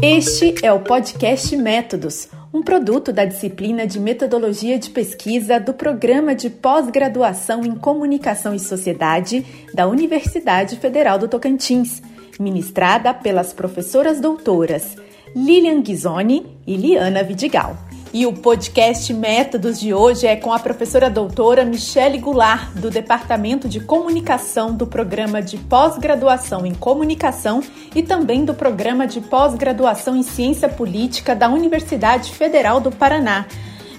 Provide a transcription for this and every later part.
Este é o podcast Métodos, um produto da disciplina de Metodologia de Pesquisa do Programa de Pós-Graduação em Comunicação e Sociedade da Universidade Federal do Tocantins, ministrada pelas professoras doutoras Lilian Ghisoni e Liana Vidigal. E o podcast Métodos de hoje é com a professora doutora Michele Goulart, do Departamento de Comunicação do Programa de Pós-Graduação em Comunicação e também do Programa de Pós-Graduação em Ciência Política da Universidade Federal do Paraná.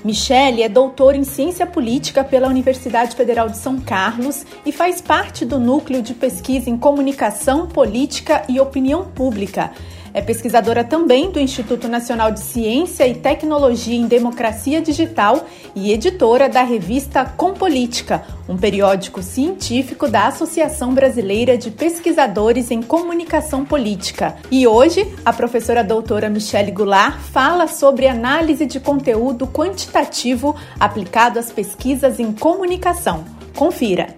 Michele é doutora em Ciência Política pela Universidade Federal de São Carlos e faz parte do Núcleo de Pesquisa em Comunicação, Política e Opinião Pública. É pesquisadora também do Instituto Nacional de Ciência e Tecnologia em Democracia Digital e editora da revista Compolítica, um periódico científico da Associação Brasileira de Pesquisadores em Comunicação Política. E hoje, a professora doutora Michele Goulart fala sobre análise de conteúdo quantitativo aplicado às pesquisas em comunicação. Confira!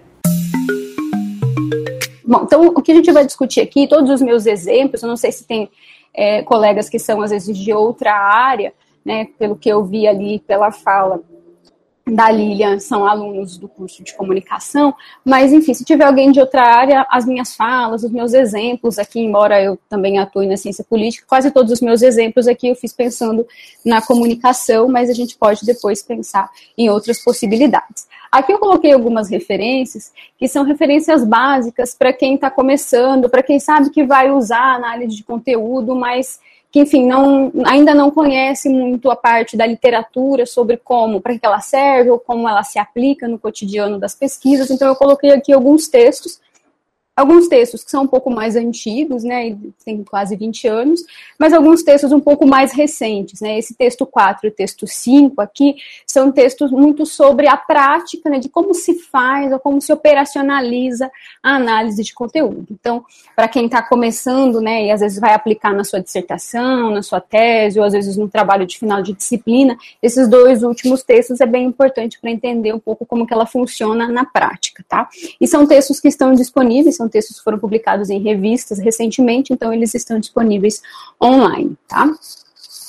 Bom, então o que a gente vai discutir aqui, todos os meus exemplos, eu não sei se tem é, colegas que são às vezes de outra área, né, pelo que eu vi ali pela fala da Lilian, são alunos do curso de comunicação, mas enfim, se tiver alguém de outra área, as minhas falas, os meus exemplos aqui, embora eu também atue na ciência política, quase todos os meus exemplos aqui eu fiz pensando na comunicação, mas a gente pode depois pensar em outras possibilidades. Aqui eu coloquei algumas referências que são referências básicas para quem está começando, para quem sabe que vai usar análise de conteúdo, mas que, enfim, não, ainda não conhece muito a parte da literatura sobre como, para que ela serve ou como ela se aplica no cotidiano das pesquisas. Então, eu coloquei aqui alguns textos alguns textos que são um pouco mais antigos, né, tem quase 20 anos, mas alguns textos um pouco mais recentes, né, esse texto 4 e o texto 5 aqui são textos muito sobre a prática, né, de como se faz ou como se operacionaliza a análise de conteúdo. Então, para quem está começando, né, e às vezes vai aplicar na sua dissertação, na sua tese, ou às vezes no trabalho de final de disciplina, esses dois últimos textos é bem importante para entender um pouco como que ela funciona na prática, tá? E são textos que estão disponíveis, são textos que foram publicados em revistas recentemente, então eles estão disponíveis online, tá?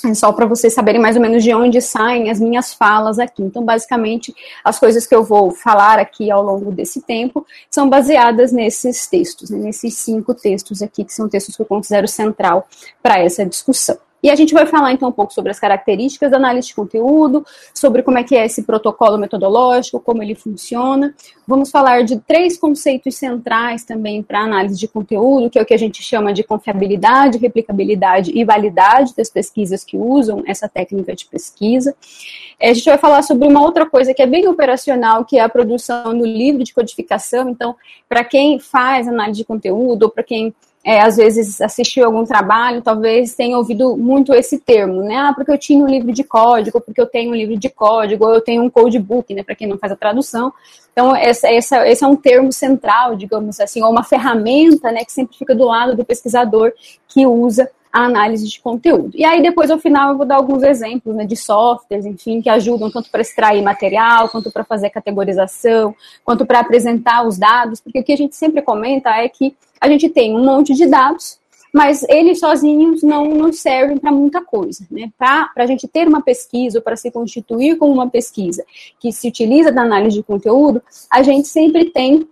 É só para vocês saberem mais ou menos de onde saem as minhas falas aqui. Então, basicamente, as coisas que eu vou falar aqui ao longo desse tempo são baseadas nesses textos, né, nesses cinco textos aqui, que são textos que eu considero central para essa discussão. E a gente vai falar então um pouco sobre as características da análise de conteúdo, sobre como é que é esse protocolo metodológico, como ele funciona. Vamos falar de três conceitos centrais também para análise de conteúdo, que é o que a gente chama de confiabilidade, replicabilidade e validade das pesquisas que usam essa técnica de pesquisa. É, a gente vai falar sobre uma outra coisa que é bem operacional, que é a produção do livro de codificação. Então, para quem faz análise de conteúdo, ou para quem é, às vezes assistiu algum trabalho, talvez tenha ouvido muito esse termo, né? Ah, porque eu tinha um livro de código, porque eu tenho um livro de código, ou eu tenho um codebook, né? Para quem não faz a tradução. Então, essa, essa, esse é um termo central, digamos assim, ou uma ferramenta, né? Que sempre fica do lado do pesquisador que usa a análise de conteúdo. E aí, depois, ao final, eu vou dar alguns exemplos né, de softwares, enfim, que ajudam tanto para extrair material, quanto para fazer categorização, quanto para apresentar os dados, porque o que a gente sempre comenta é que a gente tem um monte de dados, mas eles sozinhos não nos servem para muita coisa. Né? Para a gente ter uma pesquisa, ou para se constituir como uma pesquisa que se utiliza da análise de conteúdo, a gente sempre tem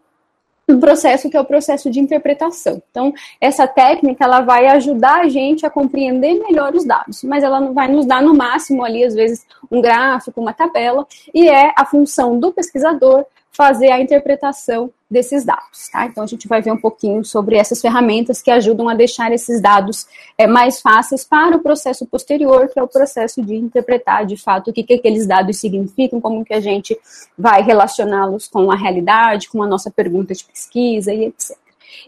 um processo que é o processo de interpretação. Então, essa técnica ela vai ajudar a gente a compreender melhor os dados, mas ela não vai nos dar no máximo ali às vezes um gráfico, uma tabela, e é a função do pesquisador fazer a interpretação desses dados. Tá? Então, a gente vai ver um pouquinho sobre essas ferramentas que ajudam a deixar esses dados é, mais fáceis para o processo posterior, que é o processo de interpretar, de fato, o que, que aqueles dados significam, como que a gente vai relacioná-los com a realidade, com a nossa pergunta de pesquisa e etc.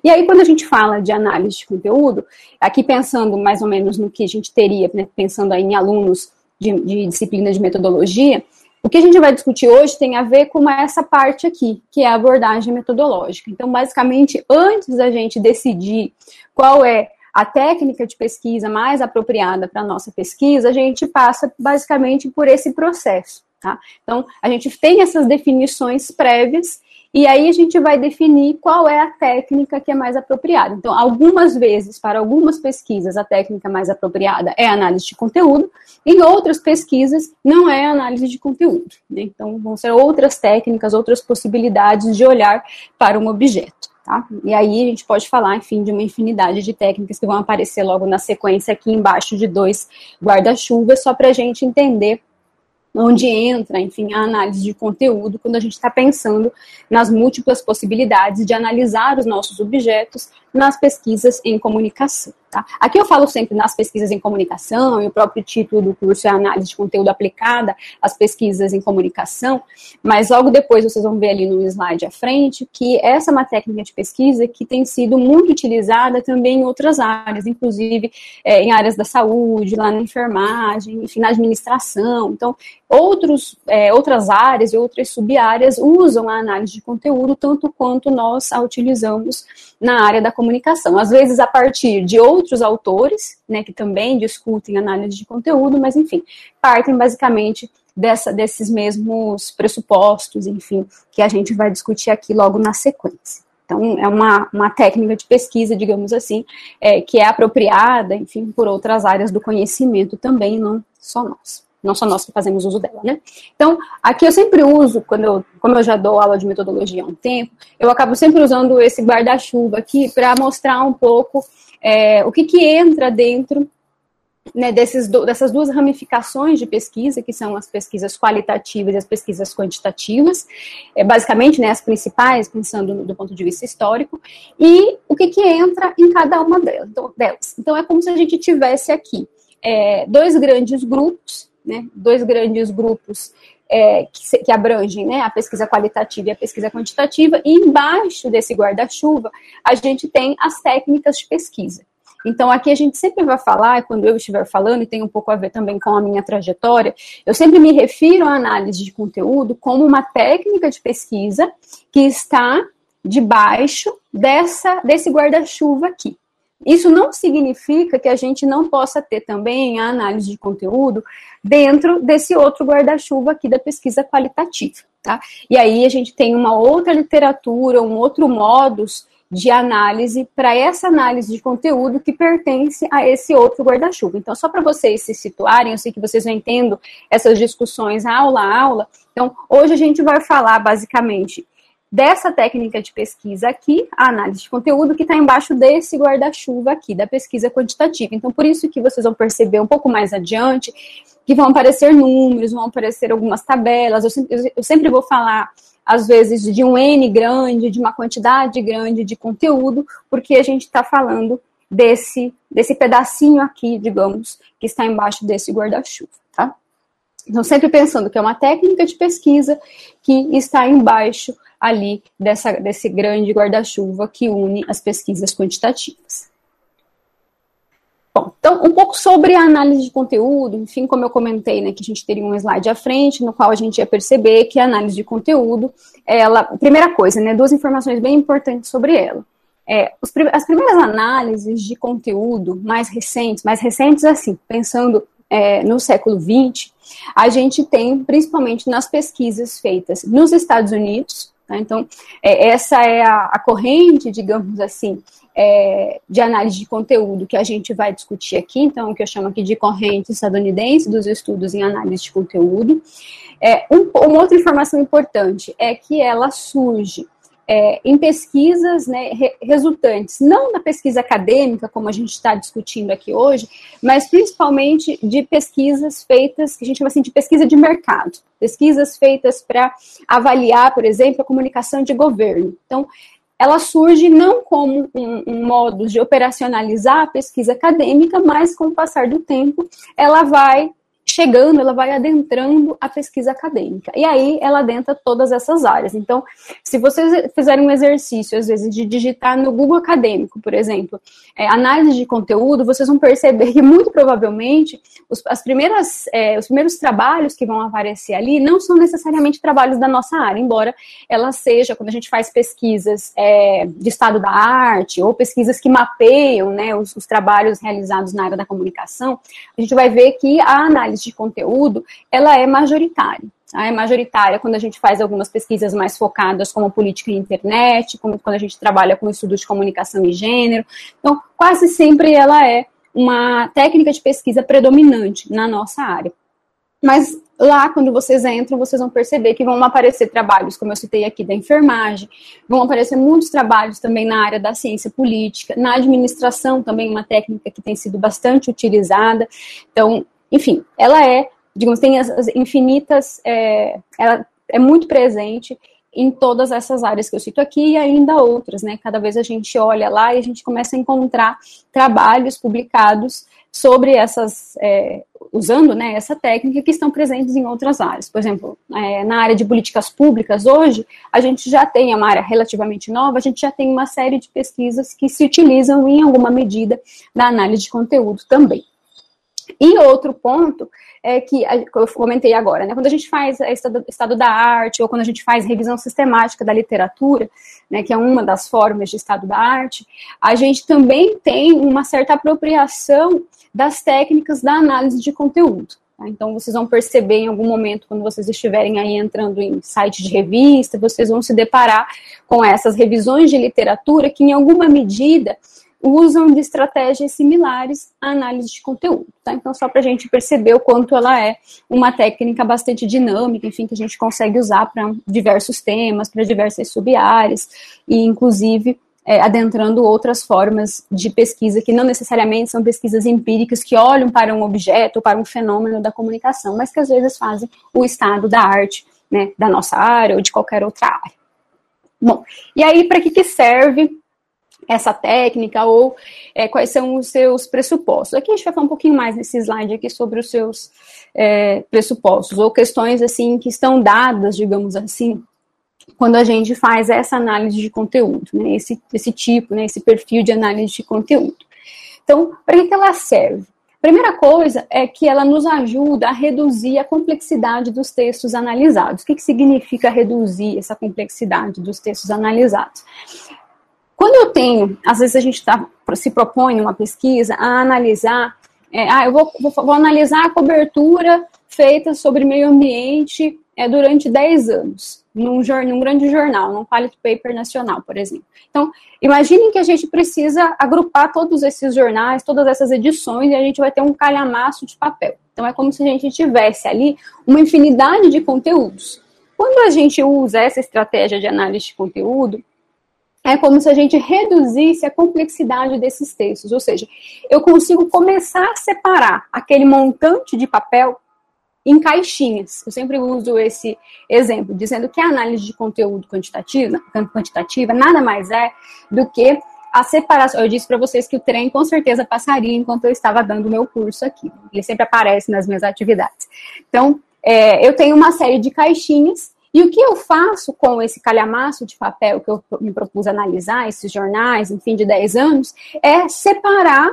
E aí, quando a gente fala de análise de conteúdo, aqui pensando mais ou menos no que a gente teria, né, pensando aí em alunos de, de disciplina de metodologia, o que a gente vai discutir hoje tem a ver com essa parte aqui, que é a abordagem metodológica. Então, basicamente, antes da gente decidir qual é a técnica de pesquisa mais apropriada para a nossa pesquisa, a gente passa basicamente por esse processo. Tá? Então, a gente tem essas definições prévias E aí a gente vai definir qual é a técnica que é mais apropriada. Então, algumas vezes, para algumas pesquisas, a técnica mais apropriada é análise de conteúdo, em outras pesquisas, não é análise de conteúdo. Né? Então, vão ser outras técnicas, outras possibilidades de olhar para um objeto. Tá? E aí a gente pode falar, enfim, de uma infinidade de técnicas que vão aparecer logo na sequência aqui embaixo de dois guarda-chuvas, só para a gente entender onde entra, enfim, a análise de conteúdo, quando a gente está pensando nas múltiplas possibilidades de analisar os nossos objetos nas pesquisas em comunicação. Tá? Aqui eu falo sempre nas pesquisas em comunicação, e o próprio título do curso é Análise de Conteúdo Aplicada às Pesquisas em Comunicação, mas logo depois vocês vão ver ali no slide à frente que essa é uma técnica de pesquisa que tem sido muito utilizada também em outras áreas, inclusive é, em áreas da saúde, lá na enfermagem, enfim, na administração. Então, outros, é, outras áreas e outras sub-áreas usam a análise de conteúdo tanto quanto nós a utilizamos na área da comunicação. Às vezes a partir de outros autores, né, que também discutem análise de conteúdo, mas enfim, partem basicamente dessa, desses mesmos pressupostos, enfim, que a gente vai discutir aqui logo na sequência. Então, é uma, uma técnica de pesquisa, digamos assim, é, que é apropriada, enfim, por outras áreas do conhecimento também, não só nós não só nós que fazemos uso dela, né? Então, aqui eu sempre uso, quando eu, como eu já dou aula de metodologia há um tempo, eu acabo sempre usando esse guarda-chuva aqui para mostrar um pouco é, o que, que entra dentro né, desses, dessas duas ramificações de pesquisa, que são as pesquisas qualitativas e as pesquisas quantitativas, é, basicamente né, as principais, pensando no, do ponto de vista histórico, e o que, que entra em cada uma delas. Então, é como se a gente tivesse aqui é, dois grandes grupos né, dois grandes grupos é, que, que, abrangem né, a pesquisa qualitativa e a pesquisa quantitativa, e embaixo desse guarda-chuva a gente tem as técnicas de pesquisa. Então, aqui a gente sempre vai falar, quando eu estiver falando, e tem um pouco a ver também com a minha trajetória, eu sempre me refiro à análise de conteúdo como uma técnica de pesquisa que está debaixo dessa, desse guarda-chuva aqui. Isso não significa que a gente não possa ter também a análise de conteúdo dentro desse outro guarda-chuva aqui da pesquisa qualitativa, tá? E aí a gente tem uma outra literatura, um outro modus de análise para essa análise de conteúdo que pertence a esse outro guarda-chuva. Então, só para vocês se situarem, eu sei que vocês não entendem essas discussões aula a aula. Então, hoje a gente vai falar basicamente dessa técnica de pesquisa aqui, a análise de conteúdo, que está embaixo desse guarda-chuva aqui, da pesquisa quantitativa. Então, por isso que vocês vão perceber um pouco mais adiante que vão aparecer números, vão aparecer algumas tabelas. Eu sempre, eu sempre vou falar, às vezes, de um N grande, de uma quantidade grande de conteúdo, porque a gente está falando desse, desse pedacinho aqui, digamos, que está embaixo desse guarda-chuva, tá? Então, sempre pensando que é uma técnica de pesquisa que está embaixo ali dessa, desse grande guarda-chuva que une as pesquisas quantitativas. Bom, então, um pouco sobre a análise de conteúdo, enfim, como eu comentei, né, que a gente teria um slide à frente, no qual a gente ia perceber que a análise de conteúdo, ela, primeira coisa, né, duas informações bem importantes sobre ela. É, os, as primeiras análises de conteúdo mais recentes, mais recentes assim, pensando é, no século XX, a gente tem principalmente nas pesquisas feitas nos Estados Unidos, Tá? Então, é, essa é a, a, corrente, digamos assim, é, de análise de conteúdo que a gente vai discutir aqui, então, o que eu chamo aqui de corrente estadunidense dos estudos em análise de conteúdo. É, um, uma outra informação importante é que ela surge é, em pesquisas né, resultantes, não da pesquisa acadêmica, como a gente está discutindo aqui hoje, mas principalmente de pesquisas feitas, que a gente chama assim de pesquisa de mercado, pesquisas feitas para avaliar, por exemplo, a comunicação de governo. Então, ela surge não como um, um modo de operacionalizar a pesquisa acadêmica, mas com o passar do tempo, ela vai chegando, ela vai adentrando a pesquisa acadêmica. E aí ela adentra todas essas áreas. Então, se vocês fizerem um exercício, às vezes, de digitar no Google Acadêmico, por exemplo, é, análise de conteúdo, vocês vão perceber que muito provavelmente os, as primeiras, é, os primeiros trabalhos que vão aparecer ali não são necessariamente trabalhos da nossa área, embora ela seja, quando a gente faz pesquisas é, de estado da arte ou pesquisas que mapeiam né, os, os trabalhos realizados na área da comunicação, a gente vai ver que a análise de conteúdo, ela é majoritária. tá? é majoritária quando a gente faz algumas pesquisas mais focadas como política e internet, como quando a gente trabalha com estudos de comunicação e gênero. Então, quase sempre ela é uma técnica de pesquisa predominante na nossa área. Mas lá, quando vocês entram, vocês vão perceber que vão aparecer trabalhos, como eu citei aqui, da enfermagem, vão aparecer muitos trabalhos também na área da ciência política, na administração também, uma técnica que tem sido bastante utilizada. Então, enfim, ela é, digamos, tem as, as infinitas, é, ela é muito presente em todas essas áreas que eu cito aqui e ainda outras, né? Cada vez a gente olha lá e a gente começa a encontrar trabalhos publicados sobre essas, é, usando né, essa técnica que estão presentes em outras áreas. Por exemplo, é, na área de políticas públicas, hoje, a gente já tem, é uma área relativamente nova, a gente já tem uma série de pesquisas que se utilizam em alguma medida na análise de conteúdo também. E outro ponto é que eu comentei agora, né? Quando a gente faz estado, estado da arte ou quando a gente faz revisão sistemática da literatura, né, que é uma das formas de estado da arte, a gente também tem uma certa apropriação das técnicas da análise de conteúdo. Tá? Então, vocês vão perceber em algum momento, quando vocês estiverem aí entrando em site de revista, vocês vão se deparar com essas revisões de literatura que, em alguma medida, usam de estratégias similares à análise de conteúdo. Tá? Então, só para a gente perceber o quanto ela é uma técnica bastante dinâmica, enfim, que a gente consegue usar para diversos temas, para diversas sub-áreas, e inclusive é, adentrando outras formas de pesquisa que não necessariamente são pesquisas empíricas que olham para um objeto para um fenômeno da comunicação, mas que às vezes fazem o estado da arte, né, da nossa área ou de qualquer outra área. Bom, e aí para que, que serve essa técnica ou é, quais são os seus pressupostos. Aqui a gente vai falar um pouquinho mais nesse slide aqui sobre os seus é, pressupostos ou questões assim que estão dadas, digamos assim, quando a gente faz essa análise de conteúdo, né, esse, esse tipo, né, esse perfil de análise de conteúdo. Então, para que, que ela serve? Primeira coisa é que ela nos ajuda a reduzir a complexidade dos textos analisados. O que, que significa reduzir essa complexidade dos textos analisados? Quando eu tenho, às vezes a gente tá, se propõe uma pesquisa a analisar, é, ah, eu vou, vou, vou, analisar a cobertura feita sobre meio ambiente é, durante 10 anos, num, num grande jornal, num pallet paper nacional, por exemplo. Então, imaginem que a gente precisa agrupar todos esses jornais, todas essas edições, e a gente vai ter um calhamaço de papel. Então, é como se a gente tivesse ali uma infinidade de conteúdos. Quando a gente usa essa estratégia de análise de conteúdo, é como se a gente reduzisse a complexidade desses textos, ou seja, eu consigo começar a separar aquele montante de papel em caixinhas. Eu sempre uso esse exemplo, dizendo que a análise de conteúdo quantitativa, quantitativa nada mais é do que a separação. Eu disse para vocês que o trem com certeza passaria enquanto eu estava dando o meu curso aqui. Ele sempre aparece nas minhas atividades. Então, é, eu tenho uma série de caixinhas e o que eu faço com esse calhamaço de papel que eu me propus analisar, esses jornais, enfim, de 10 anos, é separar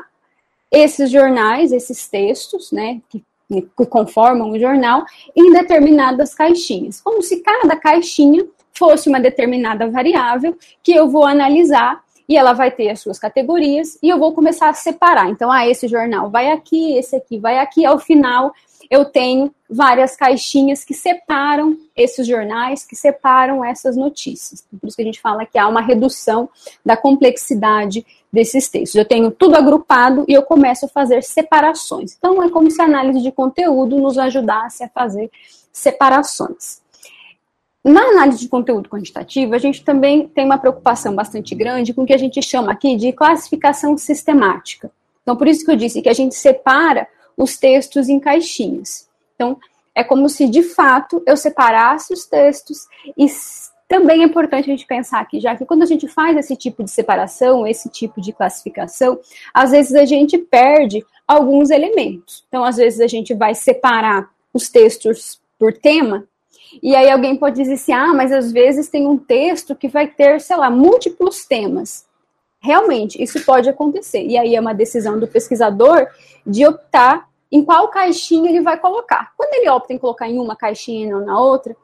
esses jornais, esses textos, né, que, que conformam o jornal, em determinadas caixinhas. Como se cada caixinha fosse uma determinada variável que eu vou analisar e ela vai ter as suas categorias e eu vou começar a separar. Então, ah, esse jornal vai aqui, esse aqui vai aqui, ao final eu tenho várias caixinhas que separam esses jornais, que separam essas notícias. Por isso que a gente fala que há uma redução da complexidade desses textos. Eu tenho tudo agrupado e eu começo a fazer separações. Então, é como se a análise de conteúdo nos ajudasse a fazer separações. Na análise de conteúdo quantitativo, a gente também tem uma preocupação bastante grande com o que a gente chama aqui de classificação sistemática. Então, por isso que eu disse que a gente separa os textos em caixinhas. Então, é como se de fato eu separasse os textos e também é importante a gente pensar aqui, já que quando a gente faz esse tipo de separação, esse tipo de classificação, às vezes a gente perde alguns elementos. Então, às vezes a gente vai separar os textos por tema, e aí alguém pode dizer assim: ah, mas às vezes tem um texto que vai ter, sei lá, múltiplos temas. Realmente, isso pode acontecer. E aí é uma decisão do pesquisador de optar em qual caixinha ele vai colocar. Quando ele opta em colocar em uma caixinha e não na outra,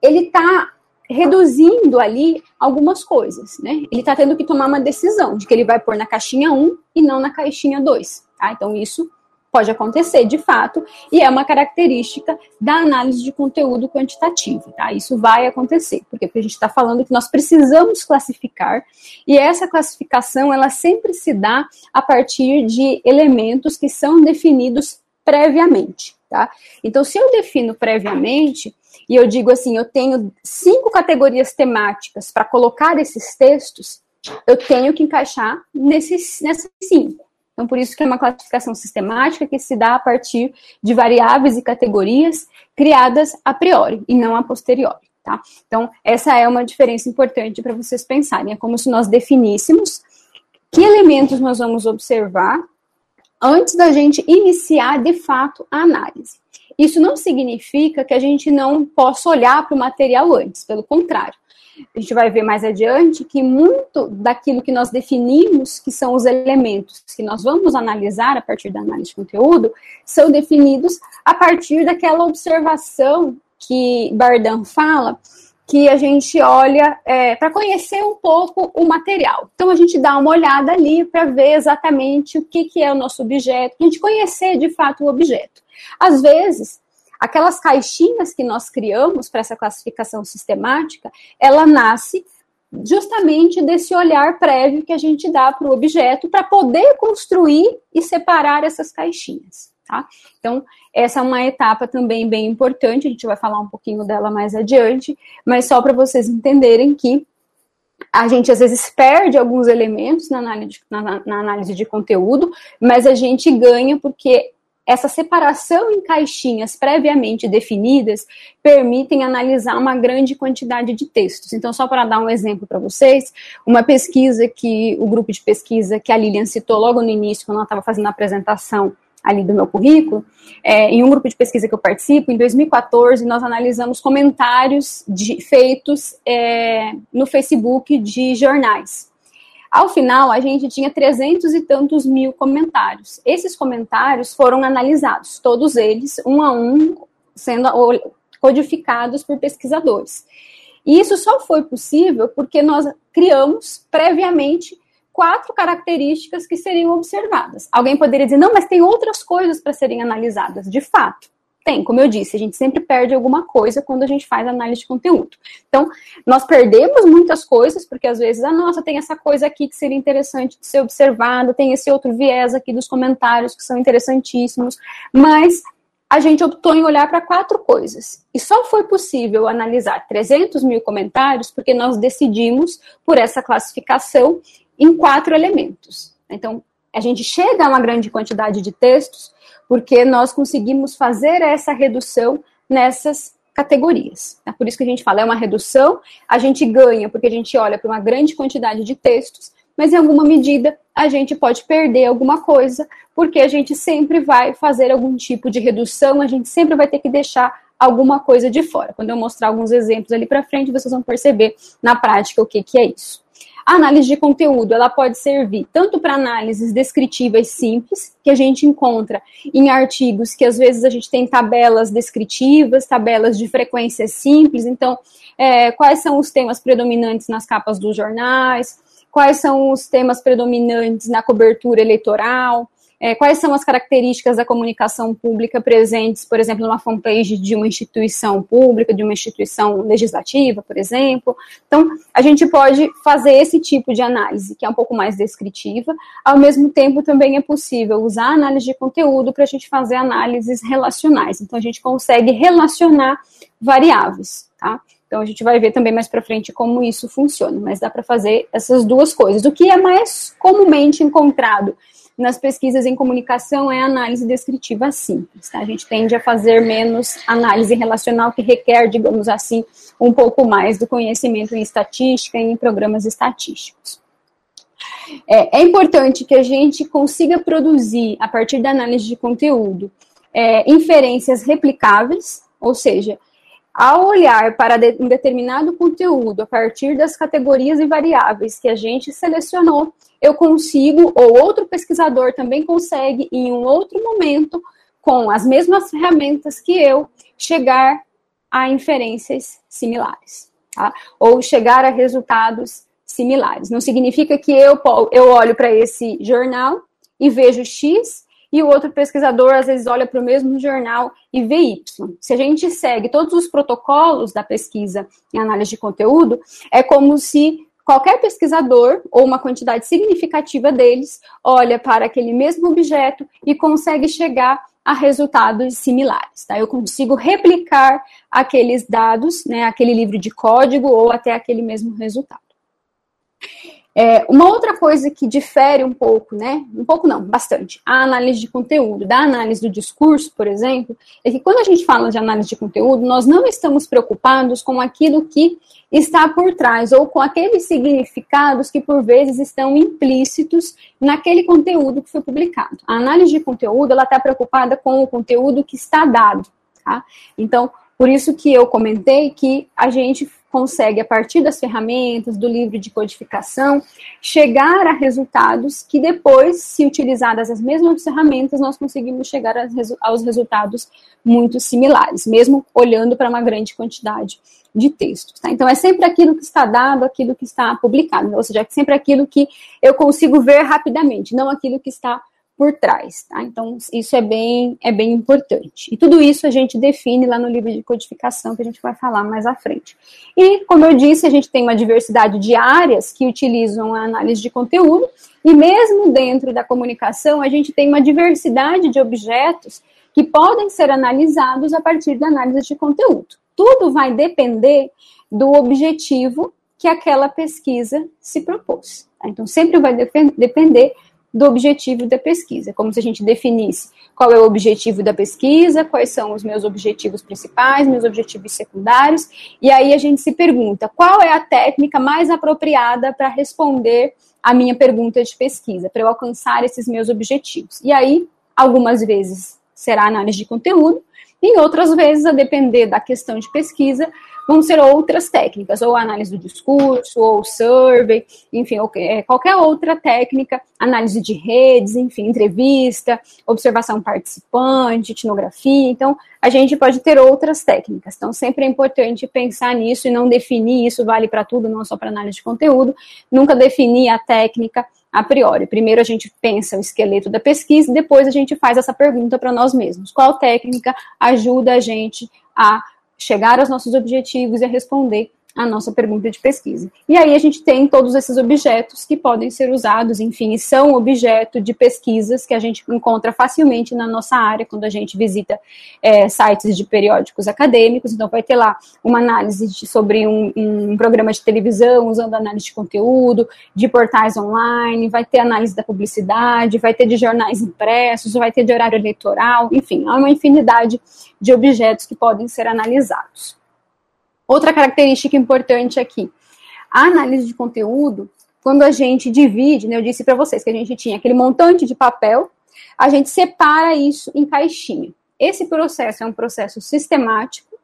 ele está reduzindo ali algumas coisas, né? Ele está tendo que tomar uma decisão de que ele vai pôr na caixinha 1 e não na caixinha 2, tá? Então isso Pode acontecer, de fato, e é uma característica da análise de conteúdo quantitativo, tá? Isso vai acontecer, porque a gente está falando que nós precisamos classificar, e essa classificação, ela sempre se dá a partir de elementos que são definidos previamente, tá? Então, se eu defino previamente, e eu digo assim, eu tenho cinco categorias temáticas para colocar esses textos, eu tenho que encaixar nesses, nessas cinco. Então, por isso que é uma classificação sistemática que se dá a partir de variáveis e categorias criadas a priori e não a posteriori. Tá? Então, essa é uma diferença importante para vocês pensarem. É como se nós definíssemos que elementos nós vamos observar antes da gente iniciar de fato a análise. Isso não significa que a gente não possa olhar para o material antes, pelo contrário a gente vai ver mais adiante que muito daquilo que nós definimos, que são os elementos que nós vamos analisar a partir da análise de conteúdo, são definidos a partir daquela observação que Bardan fala, que a gente olha é, para conhecer um pouco o material. Então a gente dá uma olhada ali para ver exatamente o que, que é o nosso objeto, a gente conhecer de fato o objeto. Às vezes, aquelas caixinhas que nós criamos para essa classificação sistemática, ela nasce justamente desse olhar prévio que a gente dá para o objeto para poder construir e separar essas caixinhas. Tá? Então, essa é uma etapa também bem importante, a gente vai falar um pouquinho dela mais adiante, mas só para vocês entenderem que a gente às vezes perde alguns elementos na análise, na, na análise de conteúdo, mas a gente ganha porque essa separação em caixinhas previamente definidas permitem analisar uma grande quantidade de textos. Então, só para dar um exemplo para vocês, uma pesquisa que o grupo de pesquisa que a Lilian citou logo no início, quando ela estava fazendo a apresentação ali do meu currículo, é, em um grupo de pesquisa que eu participo, em 2014, nós analisamos comentários de, feitos é, no Facebook de jornais. Ao final, a gente tinha trezentos e tantos mil comentários. Esses comentários foram analisados, todos eles, um a um, sendo codificados por pesquisadores. E isso só foi possível porque nós criamos previamente quatro características que seriam observadas. Alguém poderia dizer, não, mas tem outras coisas para serem analisadas. De fato, tem, como eu disse, a gente sempre perde alguma coisa quando a gente faz análise de conteúdo. Então, nós perdemos muitas coisas, porque às vezes, ah, nossa, tem essa coisa aqui que seria interessante de ser observada, tem esse outro viés aqui dos comentários que são interessantíssimos, mas a gente optou em olhar para quatro coisas. E só foi possível analisar 300 mil comentários porque nós decidimos por essa classificação em quatro elementos. Então, a gente chega a uma grande quantidade de textos porque nós conseguimos fazer essa redução nessas categorias. É por isso que a gente fala, é uma redução, a gente ganha porque a gente olha para uma grande quantidade de textos, mas em alguma medida a gente pode perder alguma coisa, porque a gente sempre vai fazer algum tipo de redução, a gente sempre vai ter que deixar alguma coisa de fora. Quando eu mostrar alguns exemplos ali para frente, vocês vão perceber na prática o que, que é isso. A análise de conteúdo, ela pode servir tanto para análises descritivas simples, que a gente encontra em artigos que às vezes a gente tem tabelas descritivas, tabelas de frequência simples, então, é, quais são os temas predominantes nas capas dos jornais, quais são os temas predominantes na cobertura eleitoral, é, quais são as características da comunicação pública presentes, por exemplo, numa fanpage de uma instituição pública, de uma instituição legislativa, por exemplo. Então, a gente pode fazer esse tipo de análise, que é um pouco mais descritiva. Ao mesmo tempo, também é possível usar análise de conteúdo para a gente fazer análises relacionais. Então, a gente consegue relacionar variáveis, tá? Então a gente vai ver também mais para frente como isso funciona, mas dá para fazer essas duas coisas. O que é mais comumente encontrado nas pesquisas em comunicação é análise descritiva simples. Tá? A gente tende a fazer menos análise relacional, que requer, digamos assim, um pouco mais do conhecimento em estatística e em programas estatísticos. É, é importante que a gente consiga produzir, a partir da análise de conteúdo, é, inferências replicáveis, ou seja, ao olhar para um determinado conteúdo a partir das categorias e variáveis que a gente selecionou, eu consigo, ou outro pesquisador também consegue, em um outro momento, com as mesmas ferramentas que eu, chegar a inferências similares, tá? ou chegar a resultados similares. Não significa que eu, eu olho para esse jornal e vejo X e o outro pesquisador às vezes olha para o mesmo jornal e vê Y. Se a gente segue todos os protocolos da pesquisa em análise de conteúdo, é como se qualquer pesquisador ou uma quantidade significativa deles olha para aquele mesmo objeto e consegue chegar a resultados similares. Tá? Eu consigo replicar aqueles dados, né, aquele livro de código ou até aquele mesmo resultado. É, uma outra coisa que difere um pouco, né? Um pouco não, bastante, a análise de conteúdo, da análise do discurso, por exemplo, é que quando a gente fala de análise de conteúdo, nós não estamos preocupados com aquilo que está por trás, ou com aqueles significados que por vezes estão implícitos naquele conteúdo que foi publicado. A análise de conteúdo, ela está preocupada com o conteúdo que está dado, tá? Então, por isso que eu comentei que a gente consegue, a partir das ferramentas, do livro de codificação, chegar a resultados que depois, se utilizadas as mesmas ferramentas, nós conseguimos chegar aos resultados muito similares, mesmo olhando para uma grande quantidade de textos. Tá? Então, é sempre aquilo que está dado, aquilo que está publicado, ou seja, é sempre aquilo que eu consigo ver rapidamente, não aquilo que está por trás, tá? Então, isso é bem, é bem importante. E tudo isso a gente define lá no livro de codificação, que a gente vai falar mais à frente. E, como eu disse, a gente tem uma diversidade de áreas que utilizam a análise de conteúdo, e mesmo dentro da comunicação, a gente tem uma diversidade de objetos que podem ser analisados a partir da análise de conteúdo. Tudo vai depender do objetivo que aquela pesquisa se propôs. Tá? Então, sempre vai depender do objetivo da pesquisa, como se a gente definisse qual é o objetivo da pesquisa, quais são os meus objetivos principais, meus objetivos secundários, e aí a gente se pergunta qual é a técnica mais apropriada para responder a minha pergunta de pesquisa, para eu alcançar esses meus objetivos. E aí, algumas vezes será análise de conteúdo, em outras vezes, a depender da questão de pesquisa, vão ser outras técnicas, ou análise do discurso, ou survey, enfim, ou, é, qualquer outra técnica, análise de redes, enfim, entrevista, observação participante, etnografia. Então, a gente pode ter outras técnicas. Então, sempre é importante pensar nisso e não definir isso vale para tudo, não só para análise de conteúdo. Nunca definir a técnica a priori. Primeiro a gente pensa o esqueleto da pesquisa, depois a gente faz essa pergunta para nós mesmos. Qual técnica ajuda a gente a chegar aos nossos objetivos e a responder a nossa pergunta de pesquisa. E aí a gente tem todos esses objetos que podem ser usados, enfim, são objeto de pesquisas que a gente encontra facilmente na nossa área quando a gente visita é, sites de periódicos acadêmicos. Então, vai ter lá uma análise de, sobre um, um, programa de televisão usando análise de conteúdo, de portais online, vai ter análise da publicidade, vai ter de jornais impressos, vai ter de horário eleitoral, enfim, há uma infinidade de objetos que podem ser analisados. Outra característica importante aqui, a análise de conteúdo, quando a gente divide, né, eu disse para vocês que a gente tinha aquele montante de papel, a gente separa isso em caixinha. Esse processo é um processo sistemático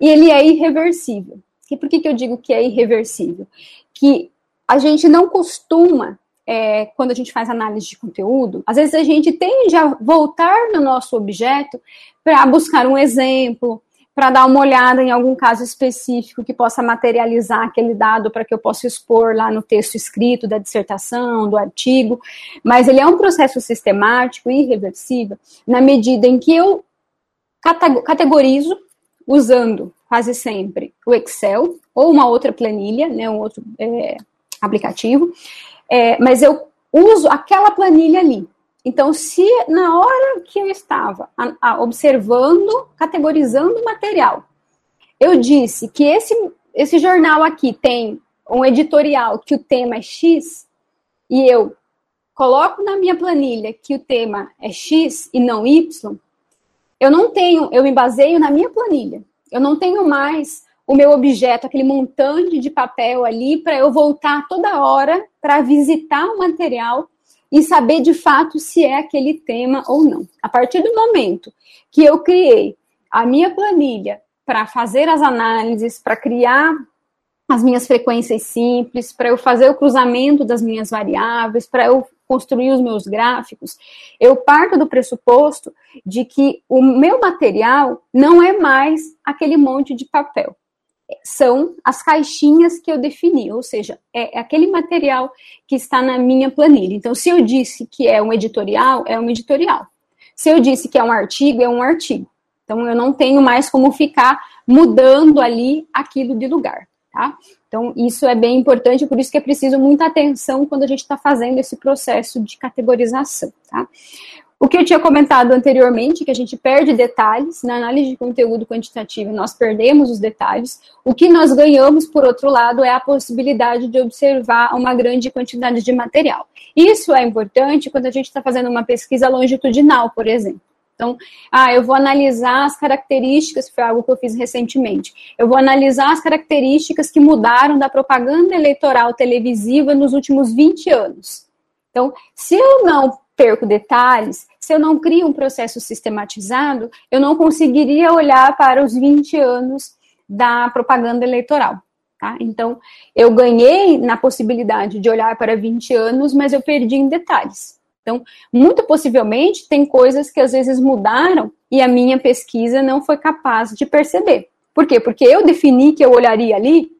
e ele é irreversível. E por que, que eu digo que é irreversível? Que a gente não costuma, é, quando a gente faz análise de conteúdo, às vezes a gente tende a voltar no nosso objeto para buscar um exemplo, para dar uma olhada em algum caso específico que possa materializar aquele dado para que eu possa expor lá no texto escrito da dissertação, do artigo, mas ele é um processo sistemático e irreversível na medida em que eu categorizo usando quase sempre o Excel ou uma outra planilha, né, um outro é, aplicativo, é, mas eu uso aquela planilha ali. Então, se na hora que eu estava a, a, observando, categorizando o material, eu disse que esse, esse jornal aqui tem um editorial que o tema é X, e eu coloco na minha planilha que o tema é X e não Y, eu não tenho, eu me baseio na minha planilha. Eu não tenho mais o meu objeto, aquele montante de papel ali, para eu voltar toda hora para visitar o material e saber de fato se é aquele tema ou não. A partir do momento que eu criei a minha planilha para fazer as análises, para criar as minhas frequências simples, para eu fazer o cruzamento das minhas variáveis, para eu construir os meus gráficos, eu parto do pressuposto de que o meu material não é mais aquele monte de papel são as caixinhas que eu defini, ou seja, é, é aquele material que está na minha planilha. Então, se eu disse que é um editorial, é um editorial. Se eu disse que é um artigo, é um artigo. Então, eu não tenho mais como ficar mudando ali aquilo de lugar, tá? Então, isso é bem importante, por isso que é preciso muita atenção quando a gente está fazendo esse processo de categorização, tá? O que eu tinha comentado anteriormente, que a gente perde detalhes, na análise de conteúdo quantitativo nós perdemos os detalhes, o que nós ganhamos, por outro lado, é a possibilidade de observar uma grande quantidade de material. Isso é importante quando a gente está fazendo uma pesquisa longitudinal, por exemplo. Então, ah, eu vou analisar as características, foi algo que eu fiz recentemente. Eu vou analisar as características que mudaram da propaganda eleitoral televisiva nos últimos 20 anos. Então, se eu não perco detalhes, se eu não crio um processo sistematizado, eu não conseguiria olhar para os 20 anos da propaganda eleitoral. Tá? Então, eu ganhei na possibilidade de olhar para 20 anos, mas eu perdi em detalhes. Então, muito possivelmente, tem coisas que às vezes mudaram e a minha pesquisa não foi capaz de perceber. Por quê? Porque eu defini que eu olharia ali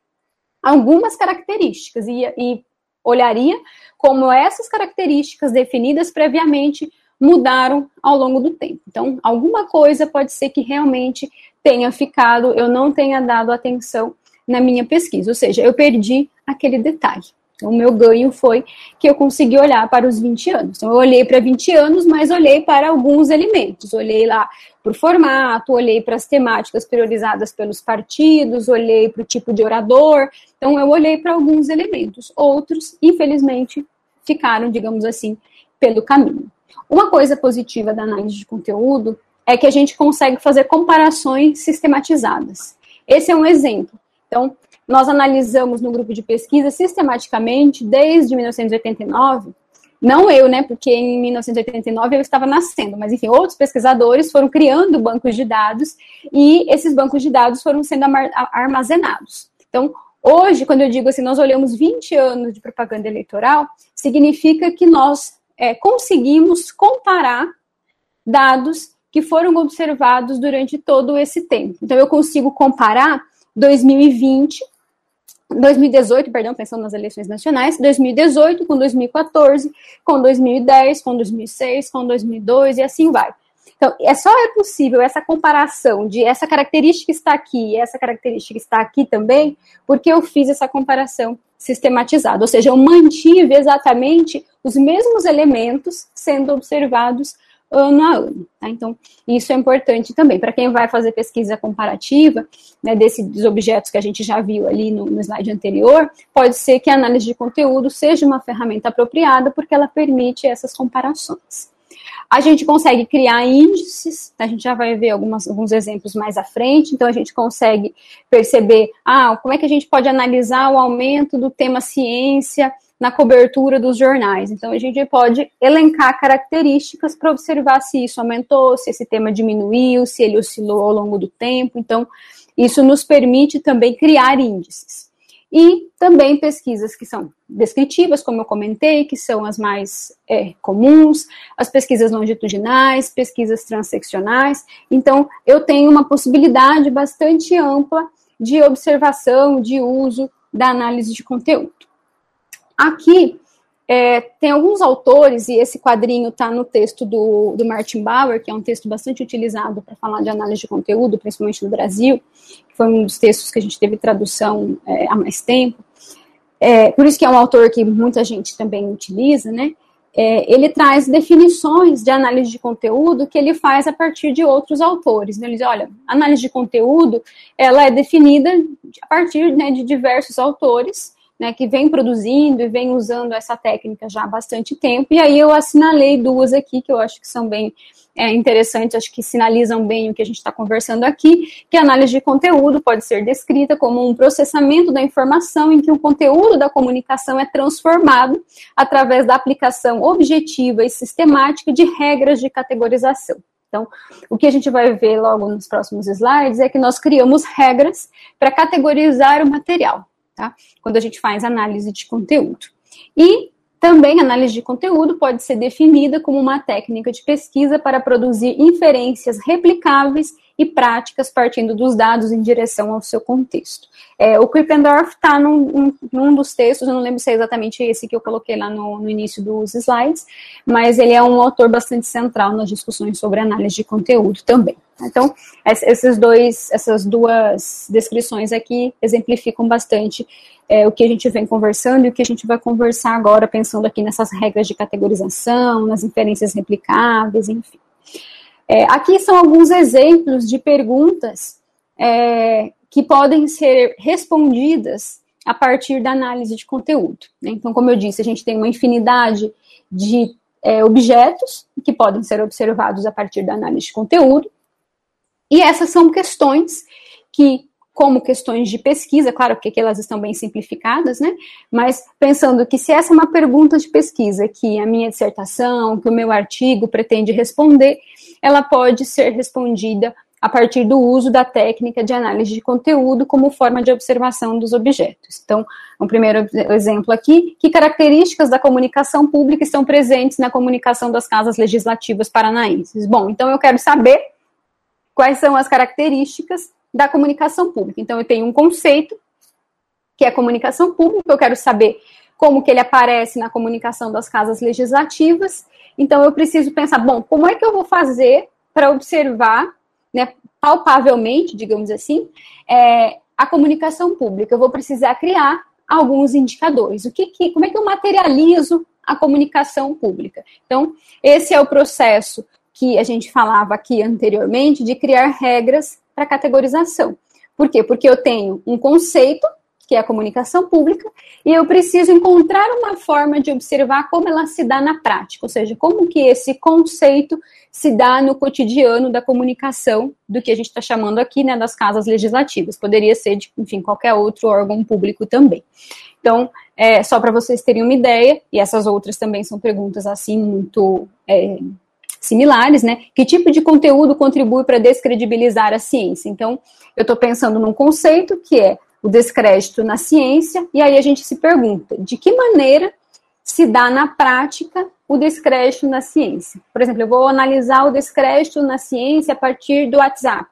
algumas características e, e olharia como essas características definidas previamente mudaram ao longo do tempo. Então, alguma coisa pode ser que realmente tenha ficado, eu não tenha dado atenção na minha pesquisa, ou seja, eu perdi aquele detalhe. Então, o meu ganho foi que eu consegui olhar para os 20 anos. Então, eu olhei para 20 anos, mas olhei para alguns elementos. Olhei lá para o formato, olhei para as temáticas priorizadas pelos partidos, olhei para o tipo de orador. Então, eu olhei para alguns elementos. Outros, infelizmente, ficaram, digamos assim, pelo caminho. Uma coisa positiva da análise de conteúdo é que a gente consegue fazer comparações sistematizadas. Esse é um exemplo. Então, nós analisamos no grupo de pesquisa sistematicamente desde 1989 não eu, né, porque em 1989 eu estava nascendo, mas enfim, outros pesquisadores foram criando bancos de dados e esses bancos de dados foram sendo armazenados. Então, hoje, quando eu digo assim, nós olhamos 20 anos de propaganda eleitoral, significa que nós é, conseguimos comparar dados que foram observados durante todo esse tempo. Então, eu consigo comparar 2020 2018, perdão, pensando nas eleições nacionais, 2018 com 2014, com 2010, com 2006, com 2002 e assim vai. Então, é só é possível essa comparação de essa característica está aqui e essa característica está aqui também, porque eu fiz essa comparação sistematizada, ou seja, eu mantive exatamente os mesmos elementos sendo observados ano a ano. Tá? Então, isso é importante também. Para quem vai fazer pesquisa comparativa, né, desses objetos que a gente já viu ali no, no slide anterior, pode ser que a análise de conteúdo seja uma ferramenta apropriada, porque ela permite essas comparações. A gente consegue criar índices, a gente já vai ver algumas, alguns exemplos mais à frente, então a gente consegue perceber, ah, como é que a gente pode analisar o aumento do tema ciência na cobertura dos jornais. Então, a gente pode elencar características para observar se isso aumentou, se esse tema diminuiu, se ele oscilou ao longo do tempo. Então, isso nos permite também criar índices. E também pesquisas que são descritivas, como eu comentei, que são as mais é, comuns, as pesquisas longitudinais, pesquisas transeccionais. Então, eu tenho uma possibilidade bastante ampla de observação, de uso da análise de conteúdo. Aqui é, tem alguns autores, e esse quadrinho está no texto do, do Martin Bauer, que é um texto bastante utilizado para falar de análise de conteúdo, principalmente no Brasil, que foi um dos textos que a gente teve tradução é, há mais tempo. É, por isso que é um autor que muita gente também utiliza, né? É, ele traz definições de análise de conteúdo que ele faz a partir de outros autores. Né? Ele diz, olha, análise de conteúdo, ela é definida a partir né, de diversos autores, né, que vem produzindo e vem usando essa técnica já há bastante tempo. E aí eu assinalei duas aqui que eu acho que são bem é, interessantes, acho que sinalizam bem o que a gente está conversando aqui, que a análise de conteúdo pode ser descrita como um processamento da informação em que o conteúdo da comunicação é transformado através da aplicação objetiva e sistemática de regras de categorização. Então, o que a gente vai ver logo nos próximos slides é que nós criamos regras para categorizar o material tá? Quando a gente faz análise de conteúdo. E também análise de conteúdo pode ser definida como uma técnica de pesquisa para produzir inferências replicáveis e práticas partindo dos dados em direção ao seu contexto. É, o Krippendorf está num, num, dos textos, eu não lembro se é exatamente esse que eu coloquei lá no, no, início dos slides, mas ele é um autor bastante central nas discussões sobre análise de conteúdo também. Então, esses dois, essas duas descrições aqui exemplificam bastante é, o que a gente vem conversando e o que a gente vai conversar agora, pensando aqui nessas regras de categorização, nas inferências replicáveis, enfim. É, aqui são alguns exemplos de perguntas é, que podem ser respondidas a partir da análise de conteúdo. Né? Então, como eu disse, a gente tem uma infinidade de é, objetos que podem ser observados a partir da análise de conteúdo, e essas são questões que, como questões de pesquisa, claro que aqui elas estão bem simplificadas, né? Mas pensando que se essa é uma pergunta de pesquisa que a minha dissertação, que o meu artigo pretende responder, ela pode ser respondida a partir do uso da técnica de análise de conteúdo como forma de observação dos objetos. Então, um primeiro exemplo aqui, que características da comunicação pública estão presentes na comunicação das casas legislativas paranaenses? Bom, então eu quero saber quais são as características da comunicação pública. Então, eu tenho um conceito, que é comunicação pública, eu quero saber como que ele aparece na comunicação das casas legislativas. Então, eu preciso pensar, bom, como é que eu vou fazer para observar, né, palpavelmente, digamos assim, é, a comunicação pública? Eu vou precisar criar alguns indicadores. O que, que, como é que eu materializo a comunicação pública? Então, esse é o processo que a gente falava aqui anteriormente de criar regras para categorização. Por quê? Porque eu tenho um conceito, que é a comunicação pública, e eu preciso encontrar uma forma de observar como ela se dá na prática, ou seja, como que esse conceito se dá no cotidiano da comunicação, do que a gente está chamando aqui, né, das casas legislativas. Poderia ser de, enfim, qualquer outro órgão público também. Então, é, só para vocês terem uma ideia, e essas outras também são perguntas assim muito é, similares, né? Que tipo de conteúdo contribui para descredibilizar a ciência? Então, eu estou pensando num conceito que é o descrédito na ciência, e aí a gente se pergunta de que maneira se dá na prática o descrédito na ciência. Por exemplo, eu vou analisar o descrédito na ciência a partir do WhatsApp,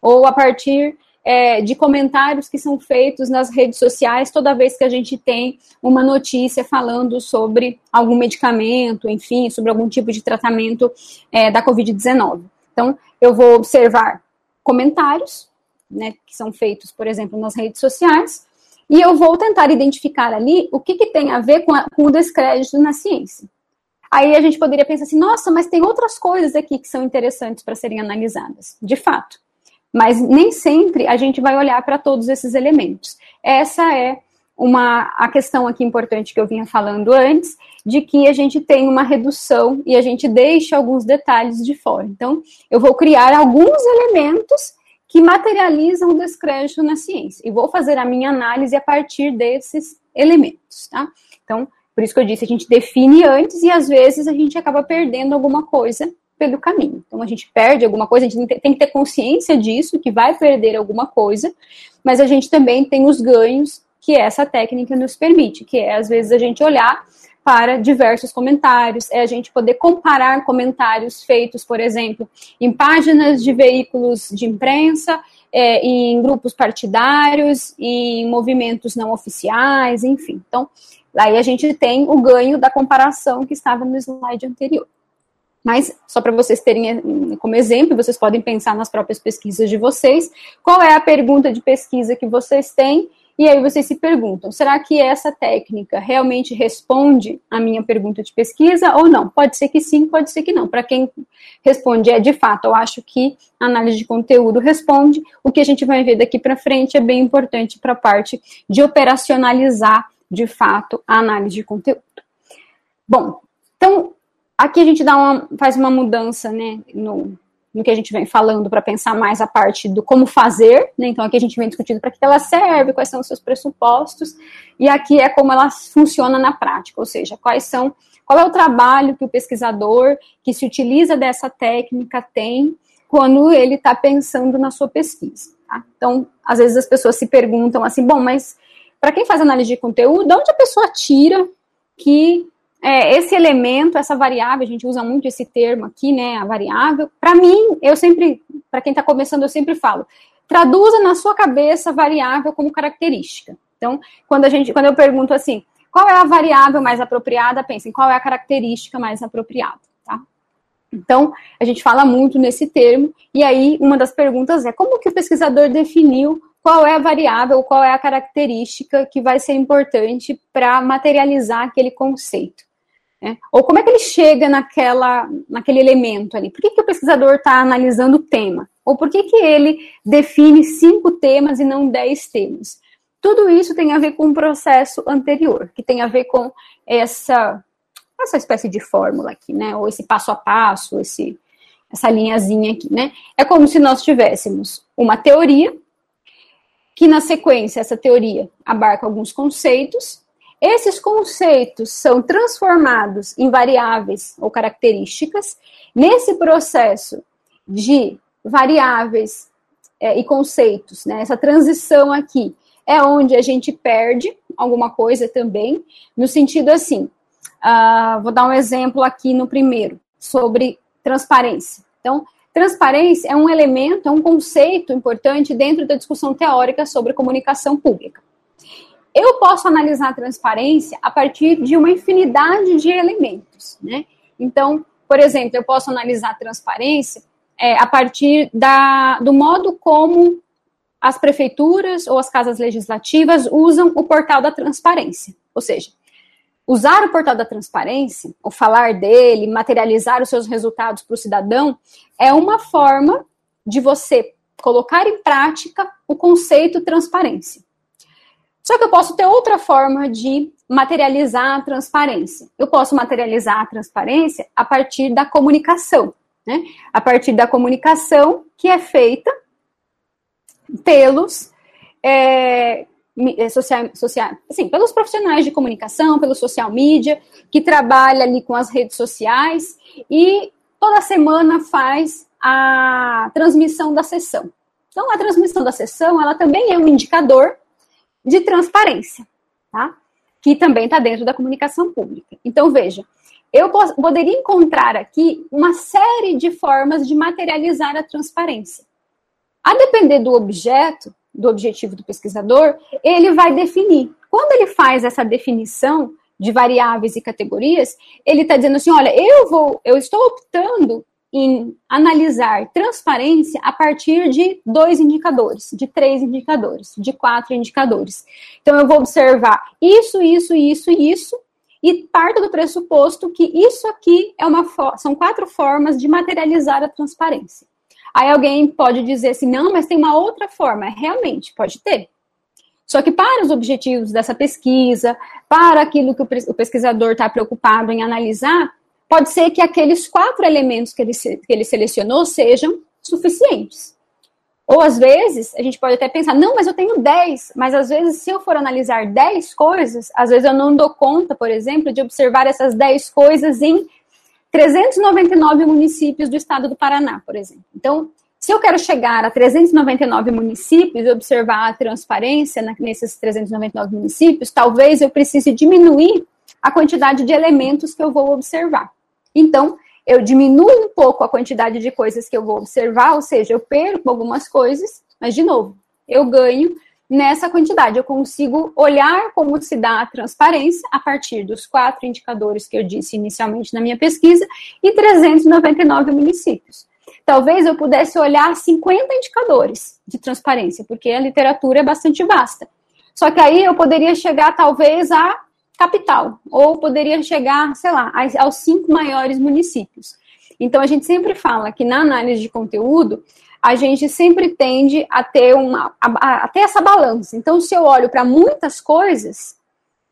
ou a partir é, de comentários que são feitos nas redes sociais toda vez que a gente tem uma notícia falando sobre algum medicamento, enfim, sobre algum tipo de tratamento é, da Covid-19. Então, eu vou observar comentários, né, que são feitos, por exemplo, nas redes sociais, e eu vou tentar identificar ali o que, que tem a ver com, a, com o descrédito na ciência. Aí a gente poderia pensar assim, nossa, mas tem outras coisas aqui que são interessantes para serem analisadas. De fato. Mas nem sempre a gente vai olhar para todos esses elementos. Essa é uma a questão aqui importante que eu vinha falando antes, de que a gente tem uma redução e a gente deixa alguns detalhes de fora. Então, eu vou criar alguns elementos que materializam o descrédito na ciência e vou fazer a minha análise a partir desses elementos, tá? Então, por isso que eu disse, a gente define antes e às vezes a gente acaba perdendo alguma coisa pelo caminho. Então a gente perde alguma coisa, a gente tem que ter consciência disso, que vai perder alguma coisa, mas a gente também tem os ganhos que essa técnica nos permite, que é às vezes a gente olhar para diversos comentários, é a gente poder comparar comentários feitos, por exemplo, em páginas de veículos de imprensa, é, em grupos partidários, em movimentos não oficiais, enfim. Então, aí a gente tem o ganho da comparação que estava no slide anterior. Mas, só para vocês terem eh, como exemplo, vocês podem pensar nas próprias pesquisas de vocês, qual é a pergunta de pesquisa que vocês têm, e aí vocês se perguntam, será que essa técnica realmente responde à minha pergunta de pesquisa ou não? Pode ser que sim, pode ser que não. Para quem responde é de fato, eu acho que a análise de conteúdo responde. O que a gente vai ver daqui para frente é bem importante para a parte de operacionalizar de fato a análise de conteúdo. Bom, então Aqui a gente dá uma, faz uma mudança né, no, no que a gente vem falando para pensar mais a parte do como fazer, né? Então aqui a gente vem discutindo para que ela serve, quais são os seus pressupostos, e aqui é como ela funciona na prática, ou seja, quais são, qual é o trabalho que o pesquisador que se utiliza dessa técnica tem quando ele está pensando na sua pesquisa. Tá? Então, às vezes as pessoas se perguntam assim, bom, mas para quem faz análise de conteúdo, de onde a pessoa tira que é, esse elemento, essa variável, a gente usa muito esse termo aqui, né, a variável. Para mim, eu sempre para quem está começando, eu sempre falo, traduza na sua cabeça variável como característica. Então, quando a gente, quando eu pergunto assim, qual é a variável mais apropriada, pensem qual é a característica mais apropriada, tá? Então, a gente fala muito nesse termo, e aí uma das perguntas é como que o pesquisador definiu qual é a variável, qual é a característica que vai ser importante para materializar aquele conceito. Né? Ou como é que ele chega naquela, naquele elemento ali? Por que, que o pesquisador está analisando o tema? Ou por que, que ele define cinco temas e não dez temas? Tudo isso tem a ver com um processo anterior, que tem a ver com essa, essa espécie de fórmula aqui, né? Ou esse passo a passo, esse, essa linhazinha aqui, né? É como se nós tivéssemos uma teoria, que na sequência essa teoria abarca alguns conceitos, esses conceitos são transformados em variáveis ou características. Nesse processo de variáveis é, e conceitos, né, essa transição aqui, é onde a gente perde alguma coisa também, no sentido assim, uh, vou dar um exemplo aqui no primeiro, sobre transparência. Então, transparência é um elemento, é um conceito importante dentro da discussão teórica sobre comunicação pública. Eu posso analisar a transparência a partir de uma infinidade de elementos, né? Então, por exemplo, eu posso analisar a transparência é, a partir da, do modo como as prefeituras ou as casas legislativas usam o portal da transparência. Ou seja, usar o portal da transparência, ou falar dele, materializar os seus resultados para o cidadão, é uma forma de você colocar em prática o conceito transparência. Só que eu posso ter outra forma de materializar a transparência. Eu posso materializar a transparência a partir da comunicação, né? A partir da comunicação que é feita pelos é, é social, social, assim, pelos profissionais de comunicação, pelo social media, que trabalha ali com as redes sociais e toda semana faz a transmissão da sessão. Então, a transmissão da sessão, ela também é um indicador de transparência, tá? Que também está dentro da comunicação pública. Então, veja, eu poderia encontrar aqui uma série de formas de materializar a transparência. A depender do objeto, do objetivo do pesquisador, ele vai definir. Quando ele faz essa definição de variáveis e categorias, ele está dizendo assim: olha, eu vou, eu estou optando em analisar transparência a partir de dois indicadores, de três indicadores, de quatro indicadores. Então, eu vou observar isso, isso, isso e isso, e parto do pressuposto que isso aqui é uma são quatro formas de materializar a transparência. Aí alguém pode dizer assim, não, mas tem uma outra forma. Realmente, pode ter. Só que para os objetivos dessa pesquisa, para aquilo que o pesquisador está preocupado em analisar, pode ser que aqueles quatro elementos que ele, que ele selecionou sejam suficientes. Ou às vezes, a gente pode até pensar, não, mas eu tenho 10, mas às vezes, se eu for analisar 10 coisas, às vezes eu não dou conta, por exemplo, de observar essas 10 coisas em 399 municípios do estado do Paraná, por exemplo. Então, se eu quero chegar a 399 municípios e observar a transparência nesses 399 municípios, talvez eu precise diminuir a quantidade de elementos que eu vou observar. Então, eu diminuo um pouco a quantidade de coisas que eu vou observar, ou seja, eu perco algumas coisas, mas, de novo, eu ganho nessa quantidade. Eu consigo olhar como se dá a transparência a partir dos quatro indicadores que eu disse inicialmente na minha pesquisa e 399 municípios. Talvez eu pudesse olhar 50 indicadores de transparência, porque a literatura é bastante vasta. Só que aí eu poderia chegar, talvez, a capital, ou poderia chegar, sei lá, aos cinco maiores municípios. Então, a gente sempre fala que na análise de conteúdo, a gente sempre tende a ter, uma, a, a ter essa balança. Então, se eu olho para muitas coisas,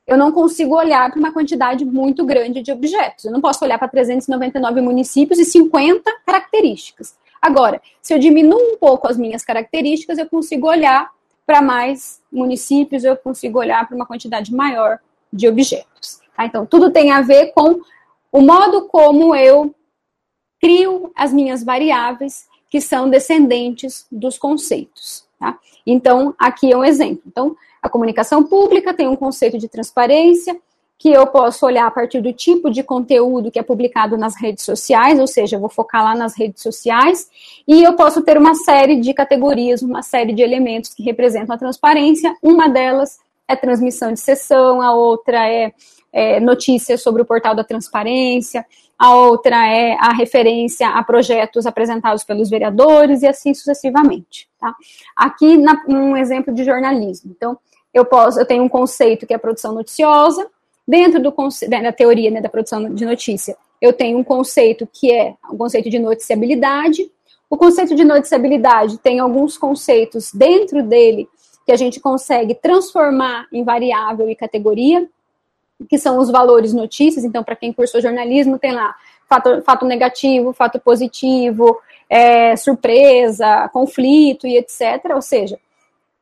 eu não consigo olhar para uma quantidade muito grande de objetos. Eu não posso olhar para 399 municípios e 50 características. Agora, se eu diminuo um pouco as minhas características, eu consigo olhar para mais municípios, eu consigo olhar para uma quantidade maior de objetos. Tá? Então, tudo tem a ver com o modo como eu crio as minhas variáveis que são descendentes dos conceitos. Tá? Então, aqui é um exemplo. Então, a comunicação pública tem um conceito de transparência, que eu posso olhar a partir do tipo de conteúdo que é publicado nas redes sociais, ou seja, eu vou focar lá nas redes sociais, e eu posso ter uma série de categorias, uma série de elementos que representam a transparência. Uma delas é transmissão de sessão, a outra é, é notícias sobre o portal da transparência, a outra é a referência a projetos apresentados pelos vereadores e assim sucessivamente. Tá? Aqui, na, um exemplo de jornalismo. Então, eu posso, eu tenho um conceito que é a produção noticiosa, dentro do da teoria né, da produção de notícia, eu tenho um conceito que é o conceito de noticiabilidade. O conceito de noticiabilidade tem alguns conceitos dentro dele que a gente consegue transformar em variável e categoria que são os valores notícias. Então, para quem cursou jornalismo, tem lá fato, fato negativo, fato positivo, é, surpresa, conflito e etc. Ou seja,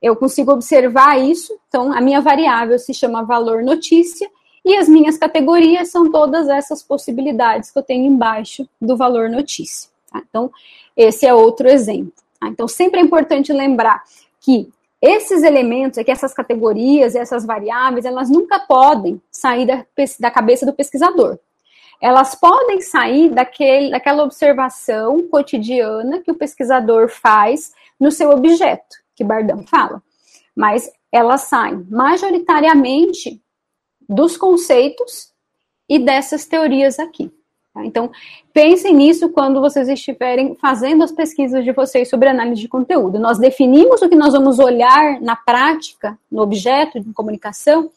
eu consigo observar isso. Então, a minha variável se chama valor notícia e as minhas categorias são todas essas possibilidades que eu tenho embaixo do valor notícia. Tá? Então, esse é outro exemplo. Tá? Então, sempre é importante lembrar que esses elementos, aqui, essas categorias, essas variáveis, elas nunca podem sair da, da cabeça do pesquisador. Elas podem sair daquele, daquela observação cotidiana que o pesquisador faz no seu objeto, que Bardão fala. Mas elas saem majoritariamente dos conceitos e dessas teorias aqui. Tá? Então, pensem nisso quando vocês estiverem fazendo as pesquisas de vocês sobre análise de conteúdo. Nós definimos o que nós vamos olhar na prática, no objeto de comunicação,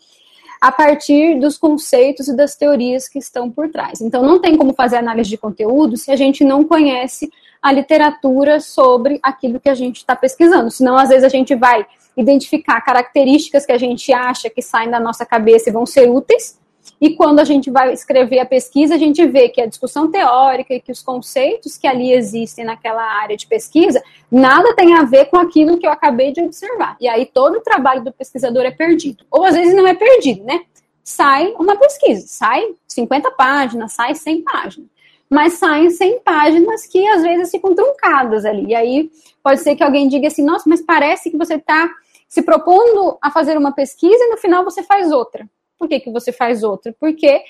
a partir dos conceitos e das teorias que estão por trás. Então, não tem como fazer análise de conteúdo se a gente não conhece a literatura sobre aquilo que a gente está pesquisando. Senão, às vezes, a gente vai identificar características que a gente acha que saem da nossa cabeça e vão ser úteis, e quando a gente vai escrever a pesquisa, a gente vê que a discussão teórica e que os conceitos que ali existem naquela área de pesquisa, nada tem a ver com aquilo que eu acabei de observar. E aí todo o trabalho do pesquisador é perdido. Ou às vezes não é perdido, né? Sai uma pesquisa, sai 50 páginas, sai 100 páginas. Mas saem 100 páginas que às vezes ficam truncadas ali. E aí pode ser que alguém diga assim: nossa, mas parece que você está se propondo a fazer uma pesquisa e no final você faz outra. Por que, que você faz outra? Porque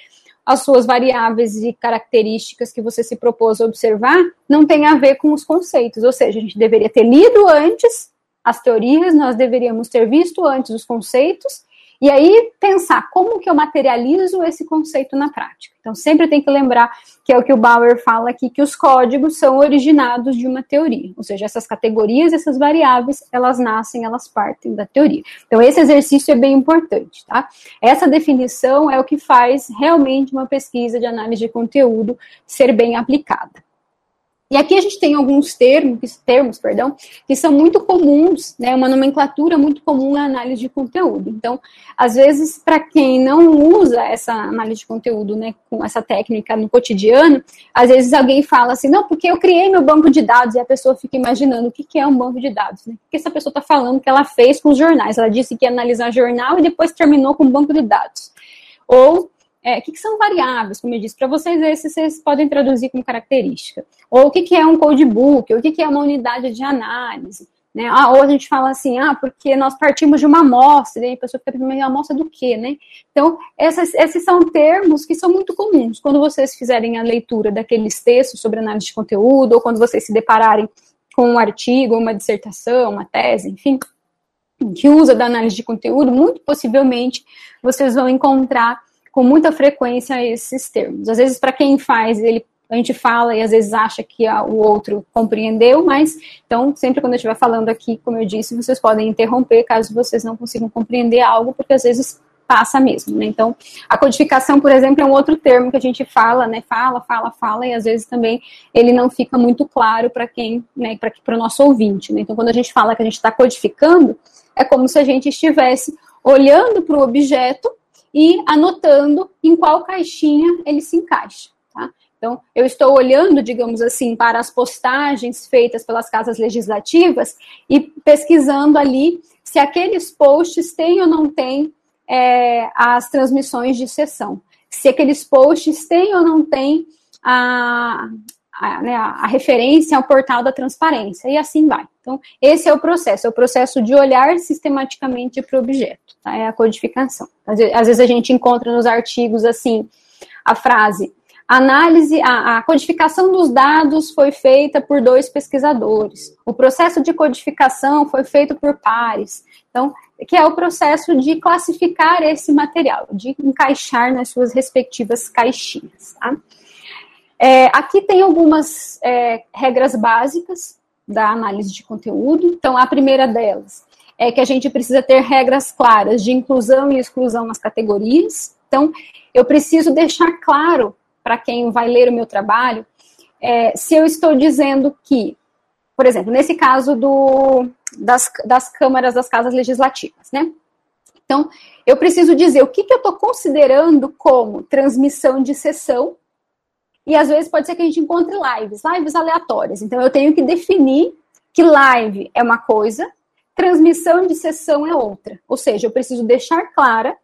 as suas variáveis e características que você se propôs a observar não tem a ver com os conceitos. Ou seja, a gente deveria ter lido antes as teorias, nós deveríamos ter visto antes os conceitos e aí pensar como que eu materializo esse conceito na prática. Então sempre tem que lembrar que é o que o Bauer fala aqui, que os códigos são originados de uma teoria. Ou seja, essas categorias, essas variáveis, elas nascem, elas partem da teoria. Então esse exercício é bem importante, tá? Essa definição é o que faz realmente uma pesquisa de análise de conteúdo ser bem aplicada. E aqui a gente tem alguns termos, termos perdão, que são muito comuns, né, uma nomenclatura muito comum na análise de conteúdo. Então, às vezes, para quem não usa essa análise de conteúdo, né, com essa técnica no cotidiano, às vezes alguém fala assim, não, porque eu criei meu banco de dados, e a pessoa fica imaginando o que, que é um banco de dados, né? O que essa pessoa está falando que ela fez com os jornais? Ela disse que ia analisar jornal e depois terminou com um banco de dados. Ou é, o que, que, são variáveis, como eu disse, para vocês esses vocês podem traduzir como característica. Ou o que, que é um codebook, ou o que, que é uma unidade de análise. Né? Ah, ou a gente fala assim, ah, porque nós partimos de uma amostra, e aí a pessoa fica pensando, amostra do quê, né? Então, essas, esses são termos que são muito comuns. Quando vocês fizerem a leitura daqueles textos sobre análise de conteúdo, ou quando vocês se depararem com um artigo, uma dissertação, uma tese, enfim, que usa da análise de conteúdo, muito possivelmente vocês vão encontrar com muita frequência esses termos. Às vezes, para quem faz, ele a gente fala e às vezes acha que a, o outro compreendeu, mas então, sempre quando eu estiver falando aqui, como eu disse, vocês podem interromper caso vocês não consigam compreender algo, porque às vezes passa mesmo, né? Então, a codificação, por exemplo, é um outro termo que a gente fala, né? Fala, fala, fala, e às vezes também ele não fica muito claro para quem, né? Para o nosso ouvinte, né? Então, quando a gente fala que a gente está codificando, é como se a gente estivesse olhando para o objeto e anotando em qual caixinha ele se encaixa. Tá? Então, eu estou olhando, digamos assim, para as postagens feitas pelas casas legislativas e pesquisando ali se aqueles posts têm ou não têm é, as transmissões de sessão. Se aqueles posts têm ou não têm a, a, né, a, referência ao portal da transparência, e assim vai. Então, esse é o processo, é o processo de olhar sistematicamente para o objeto, tá? é a codificação. Às vezes, às vezes, a gente encontra nos artigos, assim, a frase, análise, a, a codificação dos dados foi feita por dois pesquisadores, o processo de codificação foi feito por pares, então, que é o processo de classificar esse material, de encaixar nas suas respectivas caixinhas, tá? É, aqui tem algumas é, regras básicas da análise de conteúdo. Então, a primeira delas é que a gente precisa ter regras claras de inclusão e exclusão nas categorias. Então, eu preciso deixar claro para quem vai ler o meu trabalho é, se eu estou dizendo que, por exemplo, nesse caso do, das, das câmaras das casas legislativas, né? Então, eu preciso dizer o que, que eu estou considerando como transmissão de sessão e às vezes pode ser que a gente encontre lives, lives aleatórias. Então eu tenho que definir que live é uma coisa, transmissão de sessão é outra. Ou seja, eu preciso deixar clara,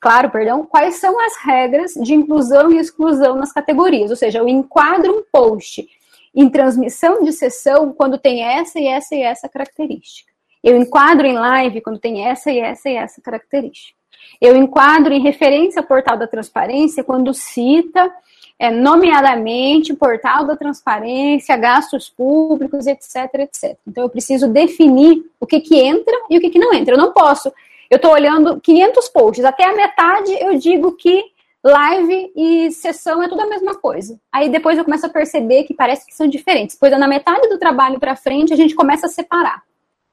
claro, perdão, quais são as regras de inclusão e exclusão nas categorias. Ou seja, eu enquadro um post em transmissão de sessão quando tem essa e essa e essa característica. Eu enquadro em live quando tem essa e essa e essa característica. Eu enquadro em referência ao portal da transparência quando cita é, nomeadamente portal da transparência, gastos públicos, etc, etc. Então, eu preciso definir o que, que entra e o que, que não entra. Eu não posso, eu estou olhando 500 posts, até a metade eu digo que live e sessão é tudo a mesma coisa. Aí depois eu começo a perceber que parece que são diferentes. Pois é, na metade do trabalho para frente, a gente começa a separar.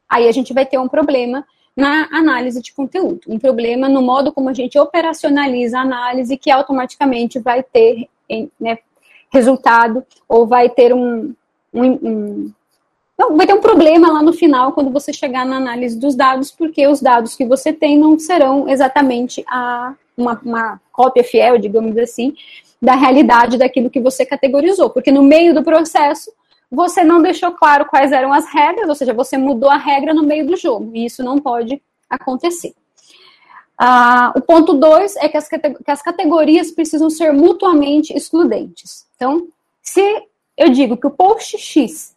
Aí a gente vai ter um problema na análise de conteúdo, um problema no modo como a gente operacionaliza a análise, que automaticamente vai ter né, resultado ou vai ter um, um, um não, vai ter um problema lá no final quando você chegar na análise dos dados, porque os dados que você tem não serão exatamente a, uma, uma cópia fiel, digamos assim, da realidade daquilo que você categorizou. Porque no meio do processo, você não deixou claro quais eram as regras, ou seja, você mudou a regra no meio do jogo, e isso não pode acontecer. Ah, o ponto 2 é que as, que as categorias precisam ser mutuamente excludentes. Então, se eu digo que o post X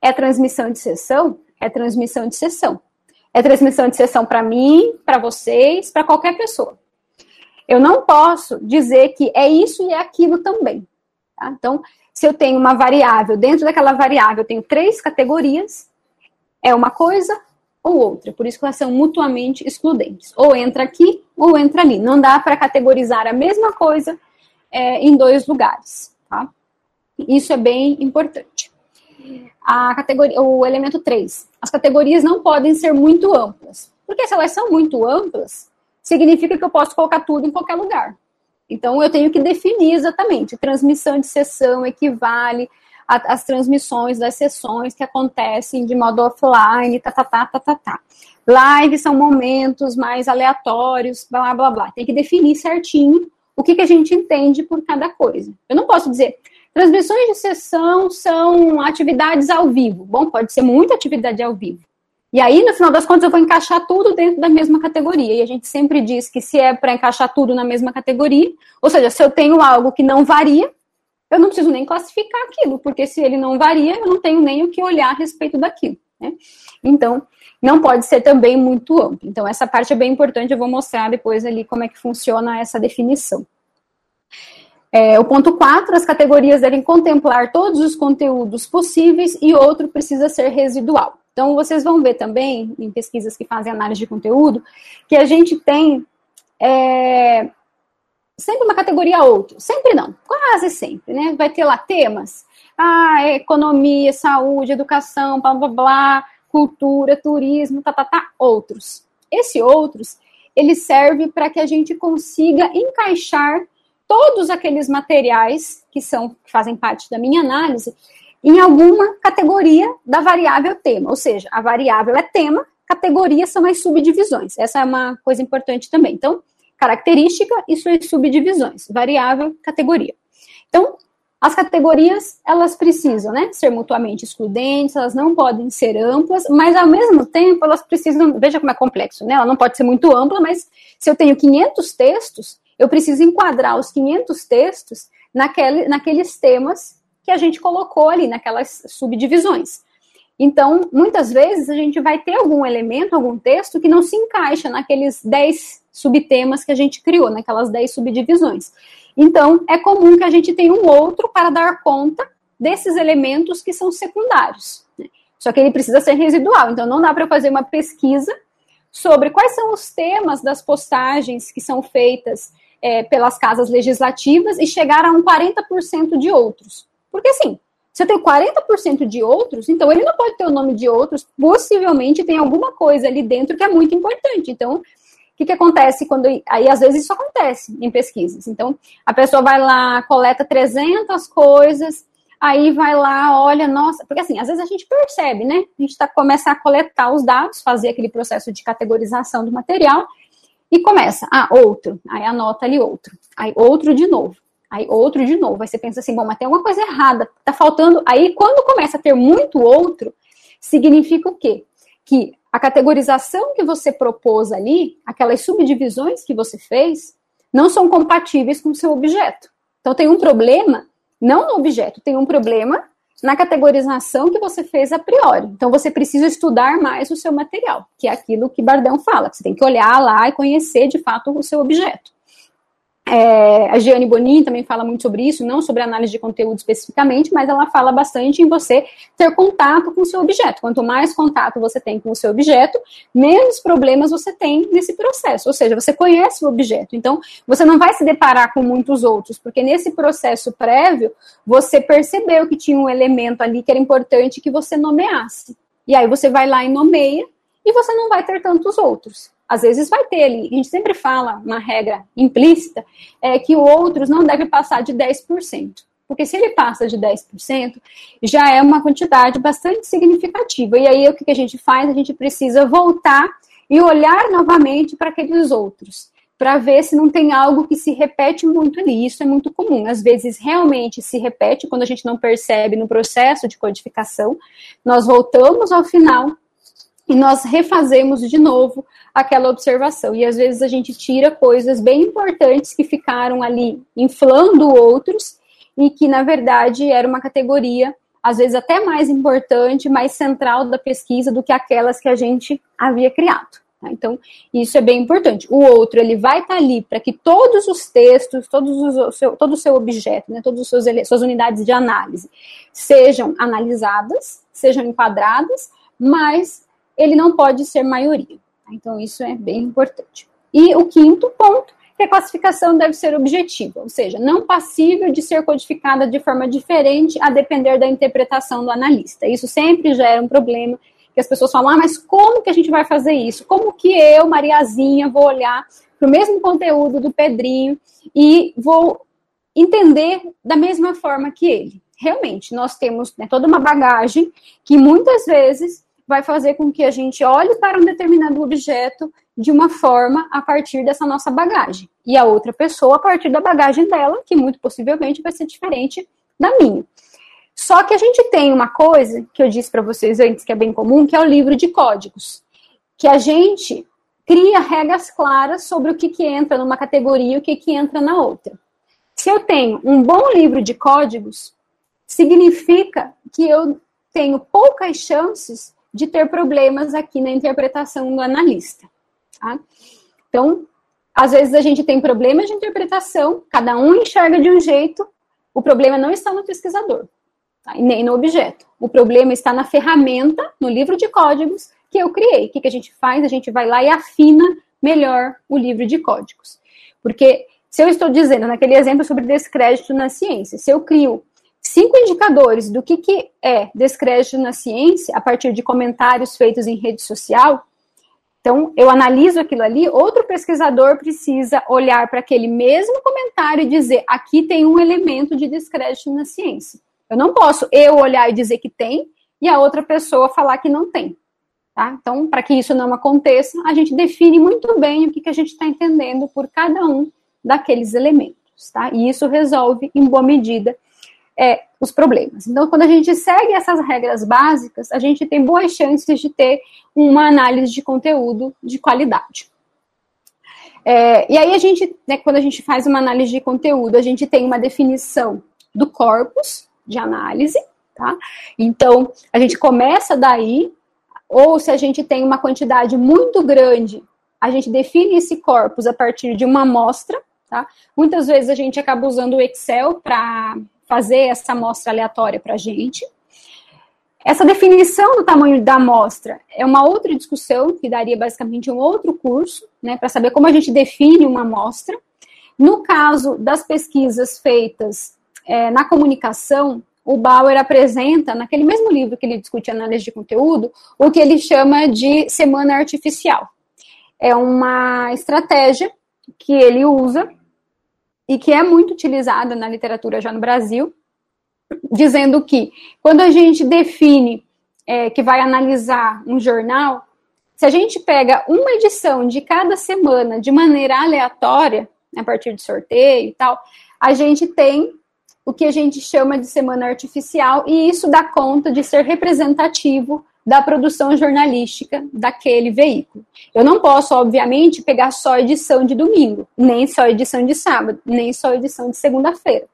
é transmissão de sessão, é transmissão de sessão. É transmissão de sessão para mim, para vocês, para qualquer pessoa. Eu não posso dizer que é isso e é aquilo também. Tá? Então, se eu tenho uma variável, dentro daquela variável eu tenho três categorias, é uma coisa, ou outra. Por isso que elas são mutuamente excludentes. Ou entra aqui ou entra ali. Não dá para categorizar a mesma coisa é, em dois lugares. Tá? Isso é bem importante. A categoria, o elemento 3. As categorias não podem ser muito amplas. Porque se elas são muito amplas, significa que eu posso colocar tudo em qualquer lugar. Então, eu tenho que definir exatamente. Transmissão de sessão equivale as transmissões das sessões que acontecem de modo offline, tá, tá, tá, tá, tá, tá. Live são momentos mais aleatórios, blá, blá, blá. Tem que definir certinho o que, que a gente entende por cada coisa. Eu não posso dizer, transmissões de sessão são atividades ao vivo. Bom, pode ser muita atividade ao vivo. E aí, no final das contas, eu vou encaixar tudo dentro da mesma categoria. E a gente sempre diz que se é para encaixar tudo na mesma categoria, ou seja, se eu tenho algo que não varia, eu não preciso nem classificar aquilo, porque se ele não varia, eu não tenho nem o que olhar a respeito daquilo. Né? Então, não pode ser também muito amplo. Então, essa parte é bem importante, eu vou mostrar depois ali como é que funciona essa definição. É, o ponto 4, as categorias devem contemplar todos os conteúdos possíveis e outro precisa ser residual. Então, vocês vão ver também, em pesquisas que fazem análise de conteúdo, que a gente tem é, sempre uma categoria outro. Sempre não, quase sempre, né? Vai ter lá temas. Ah, economia, saúde, educação, blá blá blá, cultura, turismo, tá, tá, tá, outros. Esse outros, ele serve para que a gente consiga encaixar todos aqueles materiais que são que fazem parte da minha análise em alguma categoria da variável tema, ou seja, a variável é tema, categorias são as subdivisões. Essa é uma coisa importante também. Então, característica e suas subdivisões, variável, categoria. Então, as categorias, elas precisam né, ser mutuamente excludentes, elas não podem ser amplas, mas ao mesmo tempo elas precisam, veja como é complexo, né? Ela não pode ser muito ampla, mas se eu tenho 500 textos, eu preciso enquadrar os 500 textos naquele, naqueles temas que a gente colocou ali naquelas subdivisões. Então, muitas vezes a gente vai ter algum elemento, algum texto que não se encaixa naqueles 10 subtemas que a gente criou, naquelas 10 subdivisões. Então, é comum que a gente tenha um outro para dar conta desses elementos que são secundários. Né? Só que ele precisa ser residual, então não dá para fazer uma pesquisa sobre quais são os temas das postagens que são feitas é, pelas casas legislativas e chegar a um 40% de outros. Porque assim, eu tenho 40% de outros, então ele não pode ter o nome de outros, possivelmente tem alguma coisa ali dentro que é muito importante. Então, que, que acontece quando. Aí, às vezes, isso acontece em pesquisas. Então, a pessoa vai lá, coleta 300 coisas, aí vai lá, olha, nossa, porque assim, às vezes a gente percebe, né? A gente tá, começa a coletar os dados, fazer aquele processo de categorização do material e começa, ah, outro, aí anota ali outro, aí outro de novo, aí outro de novo. Aí você pensa assim, bom, mas tem alguma coisa errada, tá faltando. Aí quando começa a ter muito outro, significa o quê? Que a categorização que você propôs ali, aquelas subdivisões que você fez, não são compatíveis com o seu objeto. Então tem um problema não no objeto, tem um problema na categorização que você fez a priori. Então você precisa estudar mais o seu material, que é aquilo que Bardão fala, que você tem que olhar lá e conhecer de fato o seu objeto. É, a Gianni Bonin também fala muito sobre isso, não sobre análise de conteúdo especificamente, mas ela fala bastante em você ter contato com o seu objeto. Quanto mais contato você tem com o seu objeto, menos problemas você tem nesse processo. Ou seja, você conhece o objeto. Então, você não vai se deparar com muitos outros, porque nesse processo prévio, você percebeu que tinha um elemento ali que era importante que você nomeasse. E aí você vai lá e nomeia, e você não vai ter tantos outros. Às vezes vai ter ali, a gente sempre fala uma regra implícita, é que outros não deve passar de 10%. Porque se ele passa de 10%, já é uma quantidade bastante significativa. E aí o que a gente faz? A gente precisa voltar e olhar novamente para aqueles outros, para ver se não tem algo que se repete muito ali. Isso é muito comum. Às vezes realmente se repete quando a gente não percebe no processo de codificação. Nós voltamos ao final e nós refazemos de novo aquela observação. E às vezes a gente tira coisas bem importantes que ficaram ali inflando outros e que na verdade era uma categoria às vezes até mais importante, mais central da pesquisa do que aquelas que a gente havia criado. Tá? Então, isso é bem importante. O outro, ele vai estar tá ali para que todos os textos, todos os, seu, todo o seu objeto, né, todas as suas unidades de análise sejam analisadas, sejam enquadradas, mas ele não pode ser maioria. Então, isso é bem importante. E o quinto ponto, que a classificação deve ser objetiva, ou seja, não passível de ser codificada de forma diferente a depender da interpretação do analista. Isso sempre gera um problema, que as pessoas falam, ah, mas como que a gente vai fazer isso? Como que eu, Mariazinha, vou olhar para o mesmo conteúdo do Pedrinho e vou entender da mesma forma que ele? Realmente, nós temos né, toda uma bagagem que muitas vezes vai fazer com que a gente olhe para um determinado objeto de uma forma a partir dessa nossa bagagem. E a outra pessoa a partir da bagagem dela, que muito possivelmente vai ser diferente da minha. Só que a gente tem uma coisa que eu disse para vocês antes que é bem comum, que é o livro de códigos. Que a gente cria regras claras sobre o que, que entra numa categoria e o que, que entra na outra. Se eu tenho um bom livro de códigos, significa que eu tenho poucas chances de ter problemas aqui na interpretação do analista. Tá? Então, às vezes a gente tem problemas de interpretação, cada um enxerga de um jeito, o problema não está no pesquisador, tá? e nem no objeto. O problema está na ferramenta, no livro de códigos que eu criei. O que, que a gente faz? A gente vai lá e afina melhor o livro de códigos. Porque se eu estou dizendo, naquele exemplo sobre descrédito na ciência, se eu crio cinco indicadores do que, que é descrédito na ciência a partir de comentários feitos em rede social. Então, eu analiso aquilo ali, outro pesquisador precisa olhar para aquele mesmo comentário e dizer: aqui tem um elemento de descrédito na ciência. Eu não posso eu olhar e dizer que tem e a outra pessoa falar que não tem. Tá? Então, para que isso não aconteça, a gente define muito bem o que, que a gente está entendendo por cada um daqueles elementos. Tá? E isso resolve, em boa medida, é, os problemas. Então, quando a gente segue essas regras básicas, a gente tem boas chances de ter uma análise de conteúdo de qualidade. É, e aí a gente, né, quando a gente faz uma análise de conteúdo, a gente tem uma definição do corpus, de análise, tá? Então, a gente começa daí, ou se a gente tem uma quantidade muito grande, a gente define esse corpus a partir de uma amostra, tá? Muitas vezes a gente acaba usando o Excel para fazer essa amostra aleatória para a gente. Essa definição do tamanho da amostra é uma outra discussão que daria basicamente um outro curso, né, para saber como a gente define uma amostra. No caso das pesquisas feitas é, na comunicação, o Bauer apresenta, naquele mesmo livro que ele discute análise de conteúdo, o que ele chama de semana artificial. É uma estratégia que ele usa e que é muito utilizada na literatura já no Brasil, dizendo que quando a gente define é, que vai analisar um jornal, se a gente pega uma edição de cada semana de maneira aleatória, a partir de sorteio e tal, a gente tem o que a gente chama de semana artificial, e isso dá conta de ser representativo da produção jornalística daquele veículo. Eu não posso, obviamente, pegar só edição de domingo, nem só edição de sábado, nem só edição de segunda-feira.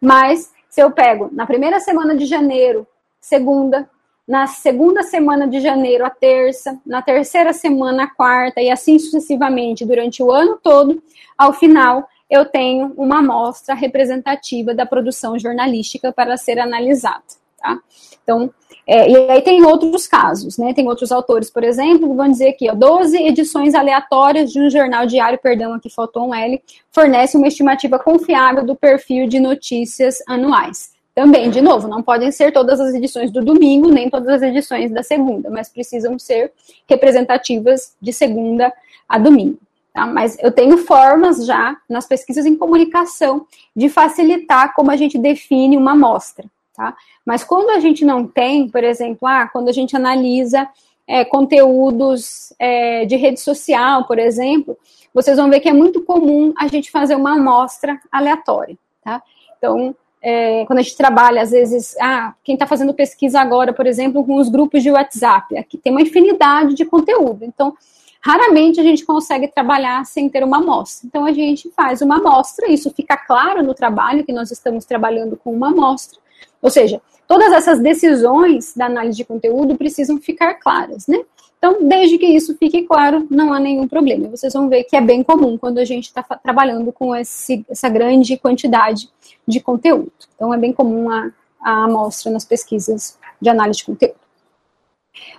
Mas se eu pego na primeira semana de janeiro, segunda, na segunda semana de janeiro, a terça, na terceira semana, a quarta, e assim sucessivamente durante o ano todo, ao final eu tenho uma amostra representativa da produção jornalística para ser analisada. Tá? Então, é, e aí tem outros casos, né? Tem outros autores, por exemplo, que vão dizer aqui, ó, 12 edições aleatórias de um jornal diário, perdão, aqui faltou um L, fornece uma estimativa confiável do perfil de notícias anuais. Também, de novo, não podem ser todas as edições do domingo, nem todas as edições da segunda, mas precisam ser representativas de segunda a domingo. Tá? Mas eu tenho formas já nas pesquisas em comunicação de facilitar como a gente define uma amostra. Tá? Mas quando a gente não tem, por exemplo, ah, quando a gente analisa é, conteúdos é, de rede social, por exemplo, vocês vão ver que é muito comum a gente fazer uma amostra aleatória. Tá? Então, é, quando a gente trabalha, às vezes, ah, quem está fazendo pesquisa agora, por exemplo, com os grupos de WhatsApp, aqui tem uma infinidade de conteúdo. Então, raramente a gente consegue trabalhar sem ter uma amostra. Então, a gente faz uma amostra, isso fica claro no trabalho, que nós estamos trabalhando com uma amostra. Ou seja, todas essas decisões da análise de conteúdo precisam ficar claras, né? Então, desde que isso fique claro, não há nenhum problema. Vocês vão ver que é bem comum quando a gente está trabalhando com esse, essa grande quantidade de conteúdo. Então, é bem comum a, a amostra nas pesquisas de análise de conteúdo.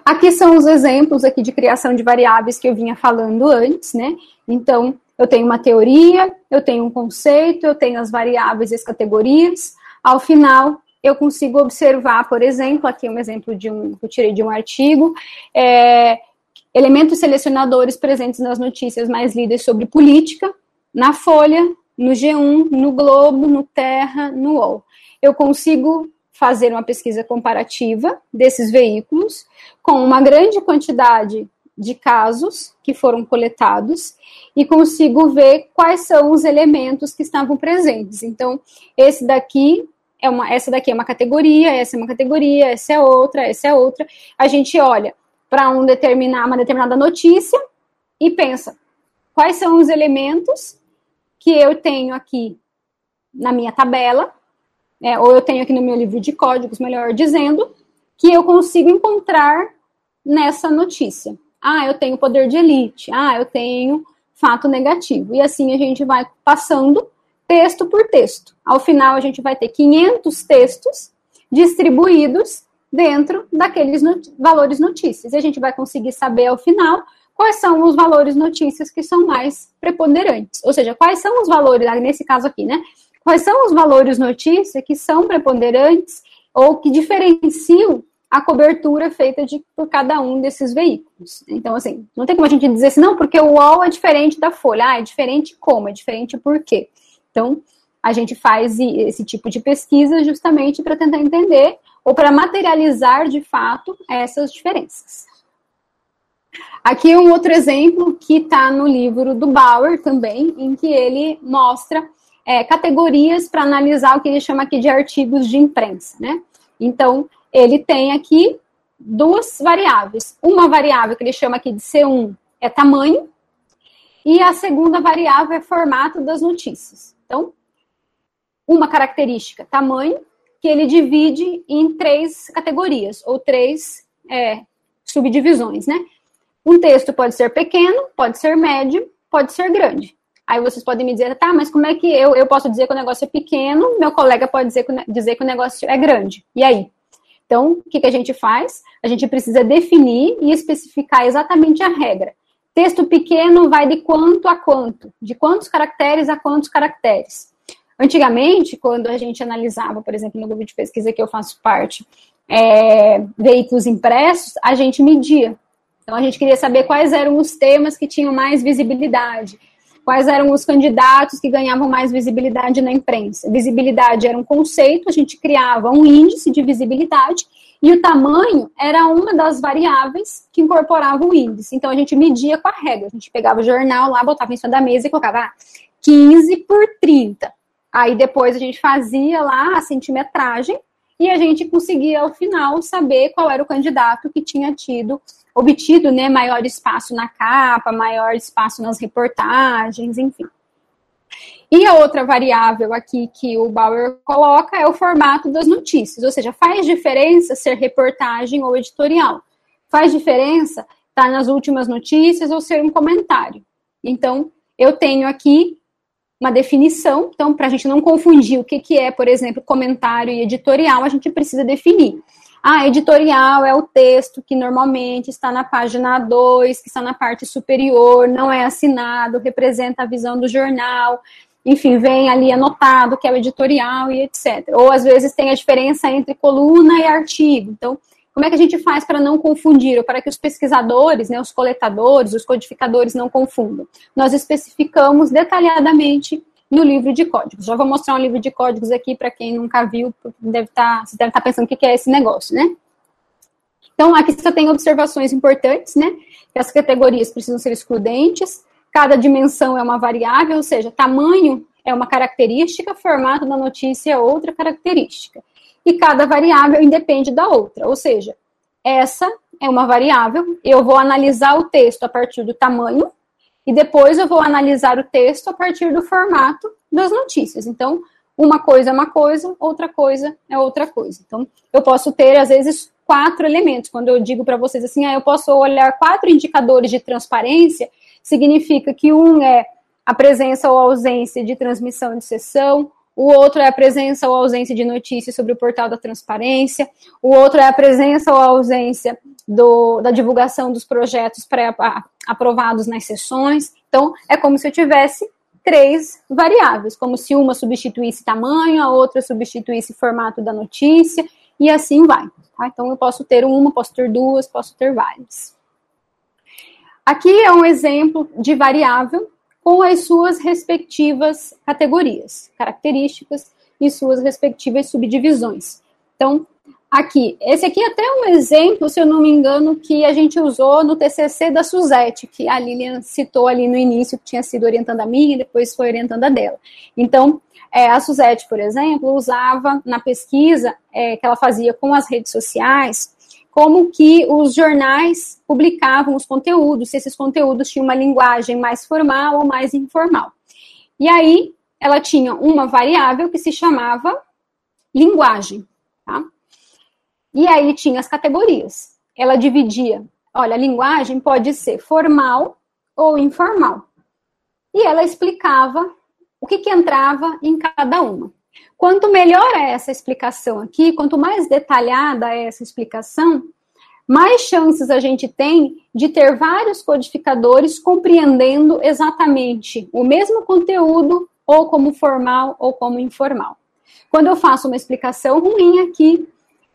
Aqui são os exemplos aqui de criação de variáveis que eu vinha falando antes, né? Então, eu tenho uma teoria, eu tenho um conceito, eu tenho as variáveis e as categorias. Ao final, eu consigo observar, por exemplo, aqui um exemplo de um que eu tirei de um artigo, é, elementos selecionadores presentes nas notícias mais lidas sobre política, na Folha, no G1, no Globo, no Terra, no UOL. Eu consigo fazer uma pesquisa comparativa desses veículos com uma grande quantidade de casos que foram coletados e consigo ver quais são os elementos que estavam presentes. Então, esse daqui é uma, essa daqui é uma categoria, essa é uma categoria, essa é outra, essa é outra. A gente olha para um determinar, uma determinada notícia e pensa quais são os elementos que eu tenho aqui na minha tabela é, ou eu tenho aqui no meu livro de códigos, melhor dizendo, que eu consigo encontrar nessa notícia. Ah, eu tenho poder de elite. Ah, eu tenho fato negativo. E assim a gente vai passando texto por texto. Ao final, a gente vai ter 500 textos distribuídos dentro daqueles not valores notícias. E a gente vai conseguir saber ao final quais são os valores notícias que são mais preponderantes. Ou seja, quais são os valores, nesse caso aqui, né? Quais são os valores notícia que são preponderantes ou que diferenciam a cobertura feita de, por cada um desses veículos. Então, assim, não tem como a gente dizer assim, não, porque o UOL é diferente da Folha. Ah, é diferente como? É diferente por quê? Então, a gente faz esse tipo de pesquisa justamente para tentar entender ou para materializar de fato essas diferenças. Aqui um outro exemplo que está no livro do Bauer também, em que ele mostra é, categorias para analisar o que ele chama aqui de artigos de imprensa, né? Então, ele tem aqui duas variáveis. Uma variável que ele chama aqui de C1 é tamanho, e a segunda variável é formato das notícias. Então, uma característica, tamanho, que ele divide em três categorias, ou três é, subdivisões, né? Um texto pode ser pequeno, pode ser médio, pode ser grande. Aí vocês podem me dizer, tá, mas como é que eu, eu posso dizer que o negócio é pequeno, meu colega pode dizer que, dizer que o negócio é grande? E aí? Então, o que, que a gente faz? A gente precisa definir e especificar exatamente a regra. Texto pequeno vai de quanto a quanto, de quantos caracteres a quantos caracteres. Antigamente, quando a gente analisava, por exemplo, no grupo de pesquisa que eu faço parte, é, veículos impressos, a gente media. Então, a gente queria saber quais eram os temas que tinham mais visibilidade, quais eram os candidatos que ganhavam mais visibilidade na imprensa. Visibilidade era um conceito, a gente criava um índice de visibilidade e o tamanho era uma das variáveis que incorporava o índice. Então a gente media com a regra. A gente pegava o jornal lá, botava em cima da mesa e colocava ah, 15 por 30. Aí depois a gente fazia lá a centimetragem e a gente conseguia ao final saber qual era o candidato que tinha tido obtido né, maior espaço na capa, maior espaço nas reportagens, enfim. E a outra variável aqui que o Bauer coloca é o formato das notícias, ou seja, faz diferença ser reportagem ou editorial. Faz diferença estar tá nas últimas notícias ou ser um comentário. Então, eu tenho aqui uma definição, então, para a gente não confundir o que, que é, por exemplo, comentário e editorial, a gente precisa definir. Ah, editorial é o texto que normalmente está na página 2, que está na parte superior, não é assinado, representa a visão do jornal, enfim, vem ali anotado que é o editorial e etc. Ou às vezes tem a diferença entre coluna e artigo. Então, como é que a gente faz para não confundir, ou para que os pesquisadores, né, os coletadores, os codificadores não confundam? Nós especificamos detalhadamente no livro de códigos. Já vou mostrar um livro de códigos aqui para quem nunca viu, deve estar, tá, você deve estar tá pensando o que é esse negócio, né? Então, aqui só tem observações importantes, né? Que as categorias precisam ser excludentes, cada dimensão é uma variável, ou seja, tamanho é uma característica, formato da notícia é outra característica. E cada variável independe da outra, ou seja, essa é uma variável, eu vou analisar o texto a partir do tamanho, e depois eu vou analisar o texto a partir do formato das notícias. Então, uma coisa é uma coisa, outra coisa é outra coisa. Então, eu posso ter, às vezes, quatro elementos. Quando eu digo para vocês assim, ah, eu posso olhar quatro indicadores de transparência, significa que um é a presença ou ausência de transmissão de sessão, o outro é a presença ou ausência de notícias sobre o portal da transparência, o outro é a presença ou ausência do, da divulgação dos projetos pré-aprovados nas sessões. Então, é como se eu tivesse três variáveis, como se uma substituísse tamanho, a outra substituísse formato da notícia, e assim vai. Tá? Então, eu posso ter uma, posso ter duas, posso ter várias. Aqui é um exemplo de variável com as suas respectivas categorias, características e suas respectivas subdivisões. Então, aqui, esse aqui é até um exemplo, se eu não me engano, que a gente usou no TCC da Suzette, que a Lilian citou ali no início, que tinha sido orientando a minha e depois foi orientando a dela. Então, é, a Suzette, por exemplo, usava na pesquisa é, que ela fazia com as redes sociais como que os jornais publicavam os conteúdos, se esses conteúdos tinham uma linguagem mais formal ou mais informal. E aí, ela tinha uma variável que se chamava linguagem, tá? E aí tinha as categorias. Ela dividia, olha, a linguagem pode ser formal ou informal. E ela explicava o que, que entrava em cada uma. Quanto melhor é essa explicação aqui, quanto mais detalhada é essa explicação, mais chances a gente tem de ter vários codificadores compreendendo exatamente o mesmo conteúdo, ou como formal ou como informal. Quando eu faço uma explicação ruim aqui,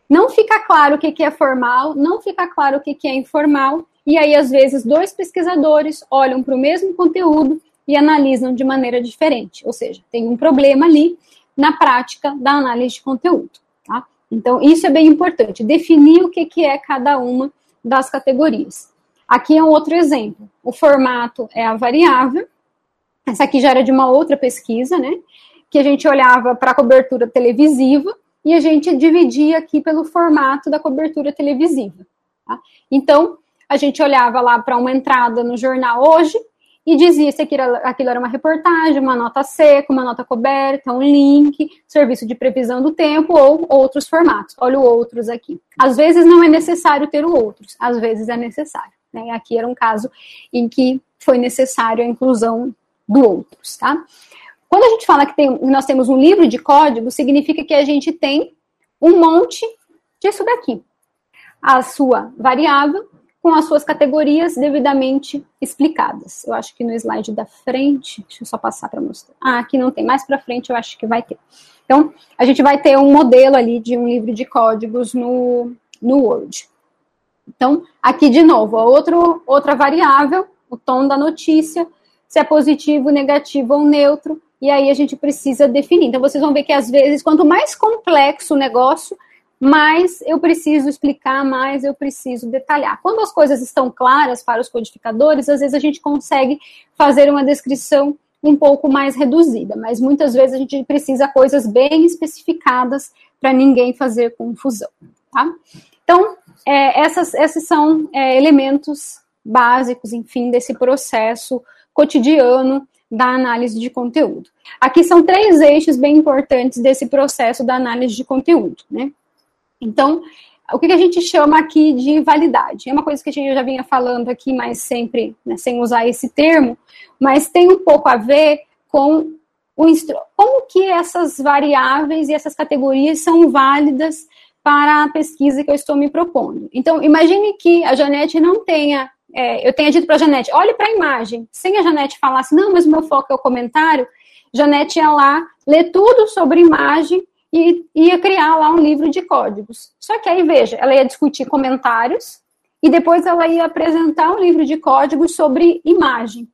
não fica claro o que é formal, não fica claro o que é informal, e aí, às vezes, dois pesquisadores olham para o mesmo conteúdo e analisam de maneira diferente. Ou seja, tem um problema ali na prática da análise de conteúdo. Tá? Então, isso é bem importante, definir o que, que é cada uma das categorias. Aqui é um outro exemplo. O formato é a variável. Essa aqui já era de uma outra pesquisa, né? Que a gente olhava para a cobertura televisiva e a gente dividia aqui pelo formato da cobertura televisiva. Tá? Então, a gente olhava lá para uma entrada no jornal hoje e dizia se aquilo, aquilo era uma reportagem, uma nota seca, uma nota coberta, um link, serviço de previsão do tempo ou outros formatos. Olha o outros aqui. Às vezes não é necessário ter o outros, às vezes é necessário. Né? Aqui era um caso em que foi necessário a inclusão do outros, tá? Quando a gente fala que tem, nós temos um livro de código, significa que a gente tem um monte disso daqui. A sua variável com as suas categorias devidamente explicadas. Eu acho que no slide da frente, deixa eu só passar para mostrar. Ah, aqui não tem, mais para frente eu acho que vai ter. Então, a gente vai ter um modelo ali de um livro de códigos no, no Word. Então, aqui de novo, outro, outra variável, o tom da notícia, se é positivo, negativo ou neutro, e aí a gente precisa definir. Então, vocês vão ver que às vezes, quanto mais complexo o negócio, mais eu preciso explicar, mais eu preciso detalhar. Quando as coisas estão claras para os codificadores, às vezes a gente consegue fazer uma descrição um pouco mais reduzida, mas muitas vezes a gente precisa coisas bem especificadas para ninguém fazer confusão, tá? Então, é, essas, esses são é, elementos básicos, enfim, desse processo cotidiano da análise de conteúdo. Aqui são três eixos bem importantes desse processo da análise de conteúdo, né? Então, o que a gente chama aqui de validade? É uma coisa que a gente já vinha falando aqui, mas sempre né, sem usar esse termo, mas tem um pouco a ver com o como que essas variáveis e essas categorias são válidas para a pesquisa que eu estou me propondo. Então, imagine que a Janete não tenha, é, eu tenha dito para a Janete, olhe para a imagem, sem a Janete falar assim, não, mas o meu foco é o comentário, Janete ia lá, ler tudo sobre imagem e ia criar lá um livro de códigos. Só que aí, veja, ela ia discutir comentários e depois ela ia apresentar um livro de códigos sobre imagem.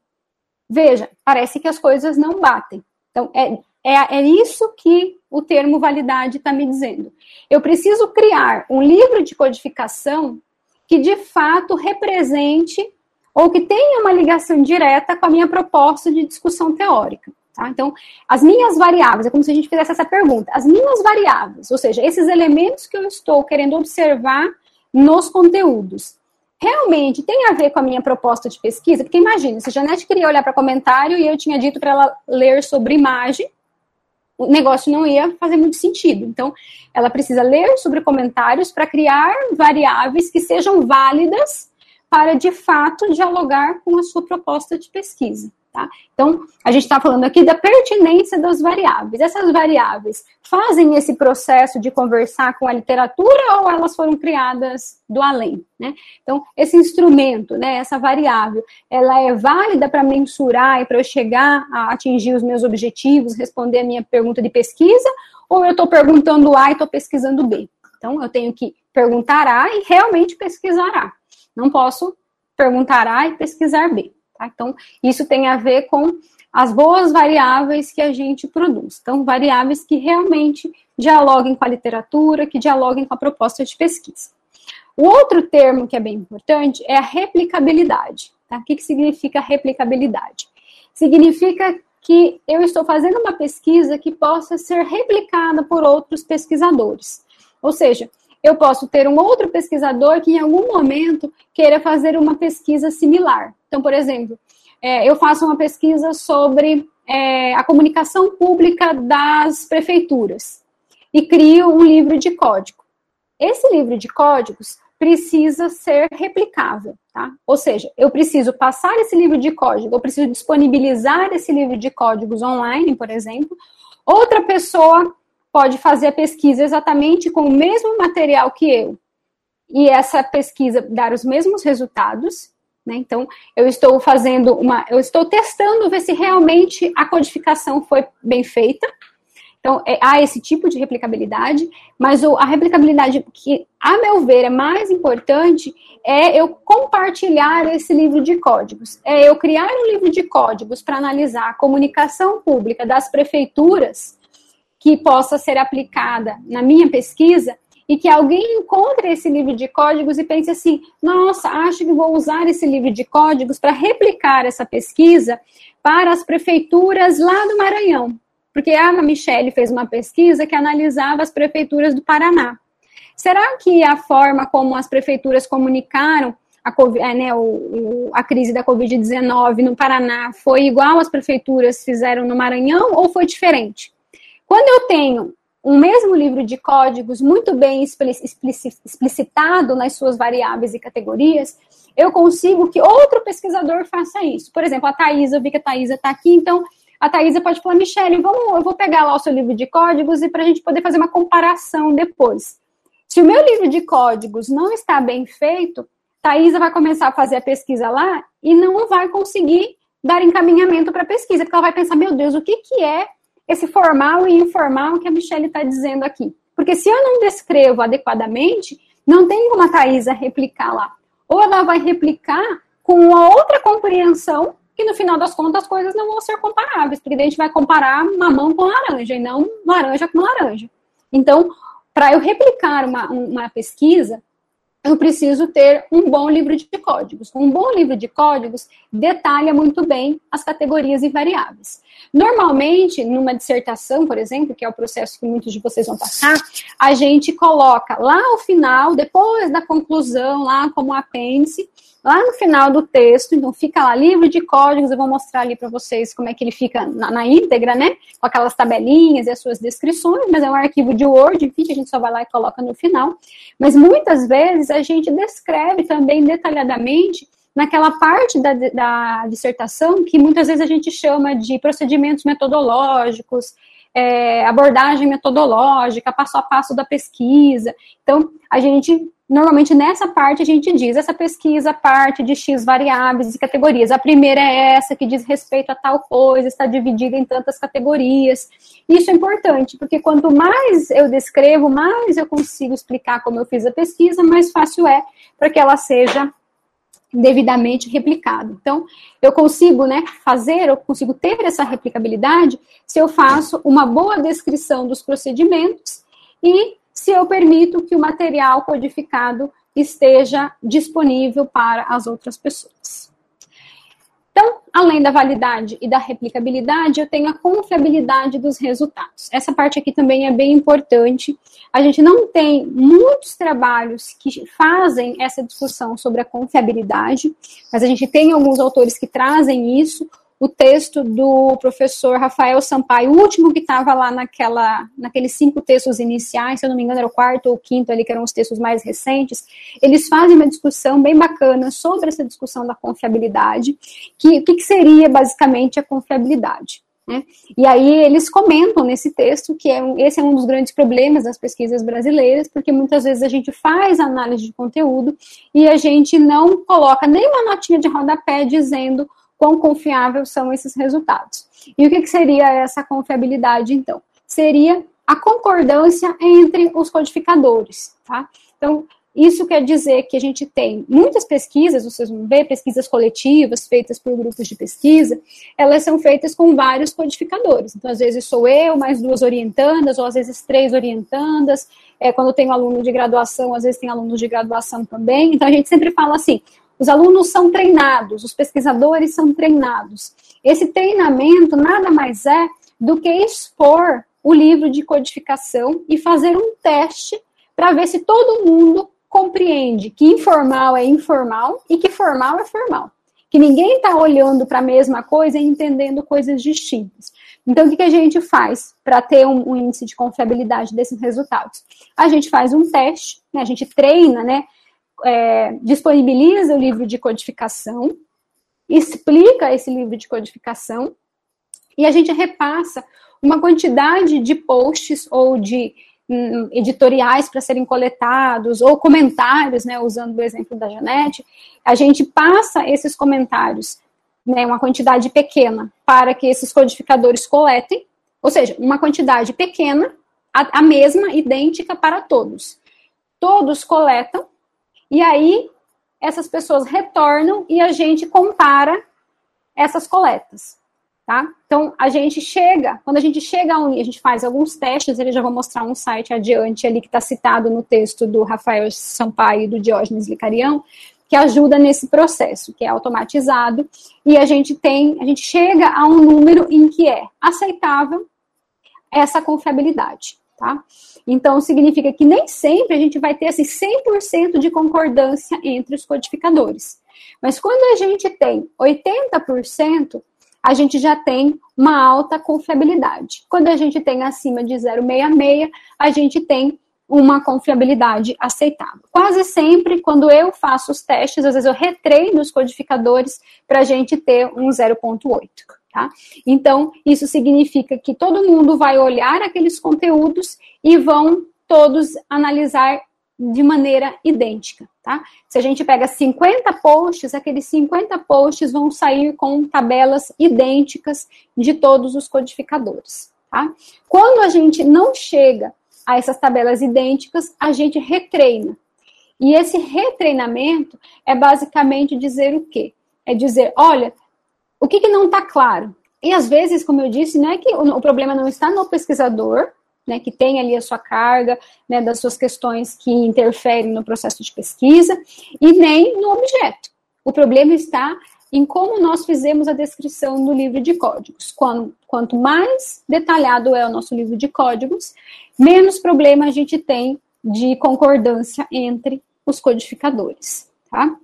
Veja, parece que as coisas não batem. Então, é, é, é isso que o termo validade está me dizendo. Eu preciso criar um livro de codificação que de fato represente ou que tenha uma ligação direta com a minha proposta de discussão teórica. Tá? Então, as minhas variáveis, é como se a gente fizesse essa pergunta, as minhas variáveis, ou seja, esses elementos que eu estou querendo observar nos conteúdos, realmente tem a ver com a minha proposta de pesquisa? Porque imagine, se a Janete queria olhar para comentário e eu tinha dito para ela ler sobre imagem, o negócio não ia fazer muito sentido. Então, ela precisa ler sobre comentários para criar variáveis que sejam válidas para, de fato, dialogar com a sua proposta de pesquisa. Tá? Então, a gente está falando aqui da pertinência das variáveis. Essas variáveis fazem esse processo de conversar com a literatura ou elas foram criadas do além? Né? Então, esse instrumento, né, essa variável, ela é válida para mensurar e para eu chegar a atingir os meus objetivos, responder a minha pergunta de pesquisa, ou eu estou perguntando A e estou pesquisando B? Então, eu tenho que perguntar A e realmente pesquisar A. Não posso perguntar A e pesquisar B. Tá? Então, isso tem a ver com as boas variáveis que a gente produz. Então, variáveis que realmente dialoguem com a literatura, que dialoguem com a proposta de pesquisa. O outro termo que é bem importante é a replicabilidade. Tá? O que, que significa replicabilidade? Significa que eu estou fazendo uma pesquisa que possa ser replicada por outros pesquisadores. Ou seja, eu posso ter um outro pesquisador que em algum momento queira fazer uma pesquisa similar. Então, por exemplo, é, eu faço uma pesquisa sobre é, a comunicação pública das prefeituras e crio um livro de código. Esse livro de códigos precisa ser replicável, tá? Ou seja, eu preciso passar esse livro de código, eu preciso disponibilizar esse livro de códigos online, por exemplo. Outra pessoa pode fazer a pesquisa exatamente com o mesmo material que eu. E essa pesquisa dar os mesmos resultados, né? Então, eu estou fazendo uma, eu estou testando ver se realmente a codificação foi bem feita. Então, é, há esse tipo de replicabilidade, mas o, a replicabilidade que, a meu ver, é mais importante é eu compartilhar esse livro de códigos. É eu criar um livro de códigos para analisar a comunicação pública das prefeituras que possa ser aplicada na minha pesquisa e que alguém encontre esse livro de códigos e pense assim: nossa, acho que vou usar esse livro de códigos para replicar essa pesquisa para as prefeituras lá do Maranhão. Porque a Ana Michele fez uma pesquisa que analisava as prefeituras do Paraná. Será que a forma como as prefeituras comunicaram a, é, né, o, a crise da Covid-19 no Paraná foi igual as prefeituras fizeram no Maranhão ou foi diferente? Quando eu tenho um mesmo livro de códigos muito bem explicitado nas suas variáveis e categorias, eu consigo que outro pesquisador faça isso. Por exemplo, a Thaisa, eu vi que a Thaisa está aqui, então a Thaisa pode falar, Michele, vamos, eu vou pegar lá o seu livro de códigos e para a gente poder fazer uma comparação depois. Se o meu livro de códigos não está bem feito, Thaisa vai começar a fazer a pesquisa lá e não vai conseguir dar encaminhamento para a pesquisa, porque ela vai pensar, meu Deus, o que, que é esse formal e informal que a Michelle está dizendo aqui. Porque se eu não descrevo adequadamente, não tem como a Thaisa replicar lá. Ou ela vai replicar com uma outra compreensão, que no final das contas as coisas não vão ser comparáveis, porque a gente vai comparar mamão com laranja e não laranja com laranja. Então, para eu replicar uma, uma pesquisa, eu preciso ter um bom livro de códigos. Um bom livro de códigos detalha muito bem as categorias e variáveis. Normalmente, numa dissertação, por exemplo, que é o processo que muitos de vocês vão passar, a gente coloca lá ao final, depois da conclusão, lá como apêndice, lá no final do texto, então fica lá livro de códigos, eu vou mostrar ali para vocês como é que ele fica na, na, íntegra, né? Com aquelas tabelinhas e as suas descrições, mas é um arquivo de Word, enfim, a gente só vai lá e coloca no final. Mas muitas vezes a gente descreve também detalhadamente naquela parte da, da dissertação que muitas vezes a gente chama de procedimentos metodológicos, é, abordagem metodológica, passo a passo da pesquisa. Então, a gente, normalmente nessa parte, a gente diz, essa pesquisa parte de X variáveis e categorias. A primeira é essa, que diz respeito a tal coisa, está dividida em tantas categorias. Isso é importante, porque quanto mais eu descrevo, mais eu consigo explicar como eu fiz a pesquisa, mais fácil é para que ela seja devidamente replicado. Então, eu consigo, né, fazer, eu consigo ter essa replicabilidade se eu faço uma boa descrição dos procedimentos e se eu permito que o material codificado esteja disponível para as outras pessoas. Então, além da validade e da replicabilidade, eu tenho a confiabilidade dos resultados. Essa parte aqui também é bem importante. A gente não tem muitos trabalhos que fazem essa discussão sobre a confiabilidade, mas a gente tem alguns autores que trazem isso o texto do professor Rafael Sampaio, o último que estava lá naquela, naqueles cinco textos iniciais, se eu não me engano era o quarto ou o quinto ali, que eram os textos mais recentes, eles fazem uma discussão bem bacana sobre essa discussão da confiabilidade, que o que, que, seria basicamente a confiabilidade. Né? E aí eles comentam nesse texto que é, esse é um dos grandes problemas das pesquisas brasileiras, porque muitas vezes a gente faz análise de conteúdo e a gente não coloca nenhuma notinha de rodapé dizendo quão confiáveis são esses resultados. E o que, que seria essa confiabilidade, então? Seria a concordância entre os codificadores, tá? Então, isso quer dizer que a gente tem muitas pesquisas, vocês vão ver, pesquisas coletivas feitas por grupos de pesquisa, elas são feitas com vários codificadores. Então, às vezes sou eu, mais duas orientandas, ou às vezes três orientandas. É, quando tem aluno de graduação, às vezes tem alunos de graduação também. Então, a gente sempre fala assim: os alunos são treinados, os pesquisadores são treinados. Esse treinamento nada mais é do que expor o livro de codificação e fazer um teste para ver se todo mundo compreende que informal é informal e que formal é formal. Que ninguém está olhando para a mesma coisa e entendendo coisas distintas. Então, o que, que a gente faz para ter um, um, índice de confiabilidade desses resultados? A gente faz um teste, né, a gente treina né, é, disponibiliza o livro de codificação, explica esse livro de codificação e a gente repassa uma quantidade de posts ou de hum, editoriais para serem coletados ou comentários, né, usando o exemplo da Janete, a gente passa esses comentários, né, uma quantidade pequena, para que esses codificadores coletem, ou seja, uma quantidade pequena, a, a mesma, idêntica para todos. Todos coletam e aí, essas pessoas retornam e a gente compara essas coletas. Tá? Então, a gente chega, quando a gente chega a um, a gente faz alguns testes, ele já vou mostrar um site adiante ali que está citado no texto do Rafael Sampaio e do Diógenes Licarião, que ajuda nesse processo, que é automatizado, e a gente tem, a gente chega a um número em que é aceitável essa confiabilidade. tá? Então, significa que nem sempre a gente vai ter esse 100% de concordância entre os codificadores. Mas quando a gente tem 80%, a gente já tem uma alta confiabilidade. Quando a gente tem acima de 0,66, a gente tem uma confiabilidade aceitável. Quase sempre, quando eu faço os testes, às vezes eu retreino os codificadores para a gente ter um 0,8. Tá? Então, isso significa que todo mundo vai olhar aqueles conteúdos e vão todos analisar de maneira idêntica, tá? Se a gente pega 50 posts, aqueles 50 posts vão sair com tabelas idênticas de todos os codificadores, tá? Quando a gente não chega a essas tabelas idênticas, a gente retreina. E esse retreinamento é basicamente dizer o quê? É dizer, olha, o que, que não está claro? E às vezes, como eu disse, não é que o, problema não está no pesquisador, né, que tem ali a sua carga, né, das suas questões que interferem no processo de pesquisa, e nem no objeto. O problema está em como nós fizemos a descrição do livro de códigos. Quanto, quanto mais detalhado é o nosso livro de códigos, menos problema a gente tem de concordância entre os codificadores, tá?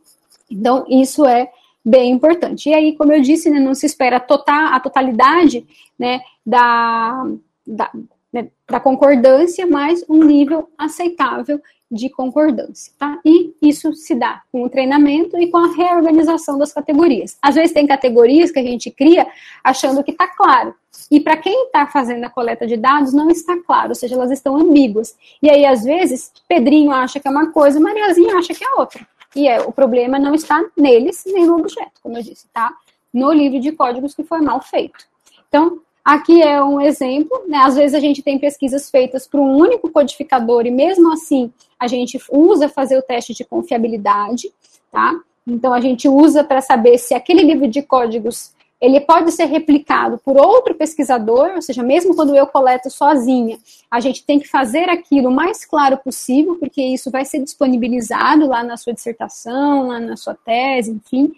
Então, isso é bem importante. E aí, como eu disse, né, não se espera total, a totalidade né, da, da, né, da concordância, mas um nível aceitável de concordância, tá? E isso se dá com o treinamento e com a reorganização das categorias. Às vezes tem categorias que a gente cria achando que está claro. E para quem está fazendo a coleta de dados, não está claro, ou seja, elas estão ambíguas. E aí, às vezes, Pedrinho acha que é uma coisa, Mariazinha acha que é outra. E é, o problema não está neles nem no objeto, como eu disse, tá? No livro de códigos que foi mal feito. Então, Aqui é um exemplo, né? Às vezes a gente tem pesquisas feitas para um único codificador e mesmo assim a gente usa fazer o teste de confiabilidade, tá? Então a gente usa para saber se aquele livro de códigos ele pode ser replicado por outro pesquisador, ou seja, mesmo quando eu coleto sozinha, a gente tem que fazer aquilo o mais claro possível, porque isso vai ser disponibilizado lá na sua dissertação, lá na sua tese, enfim.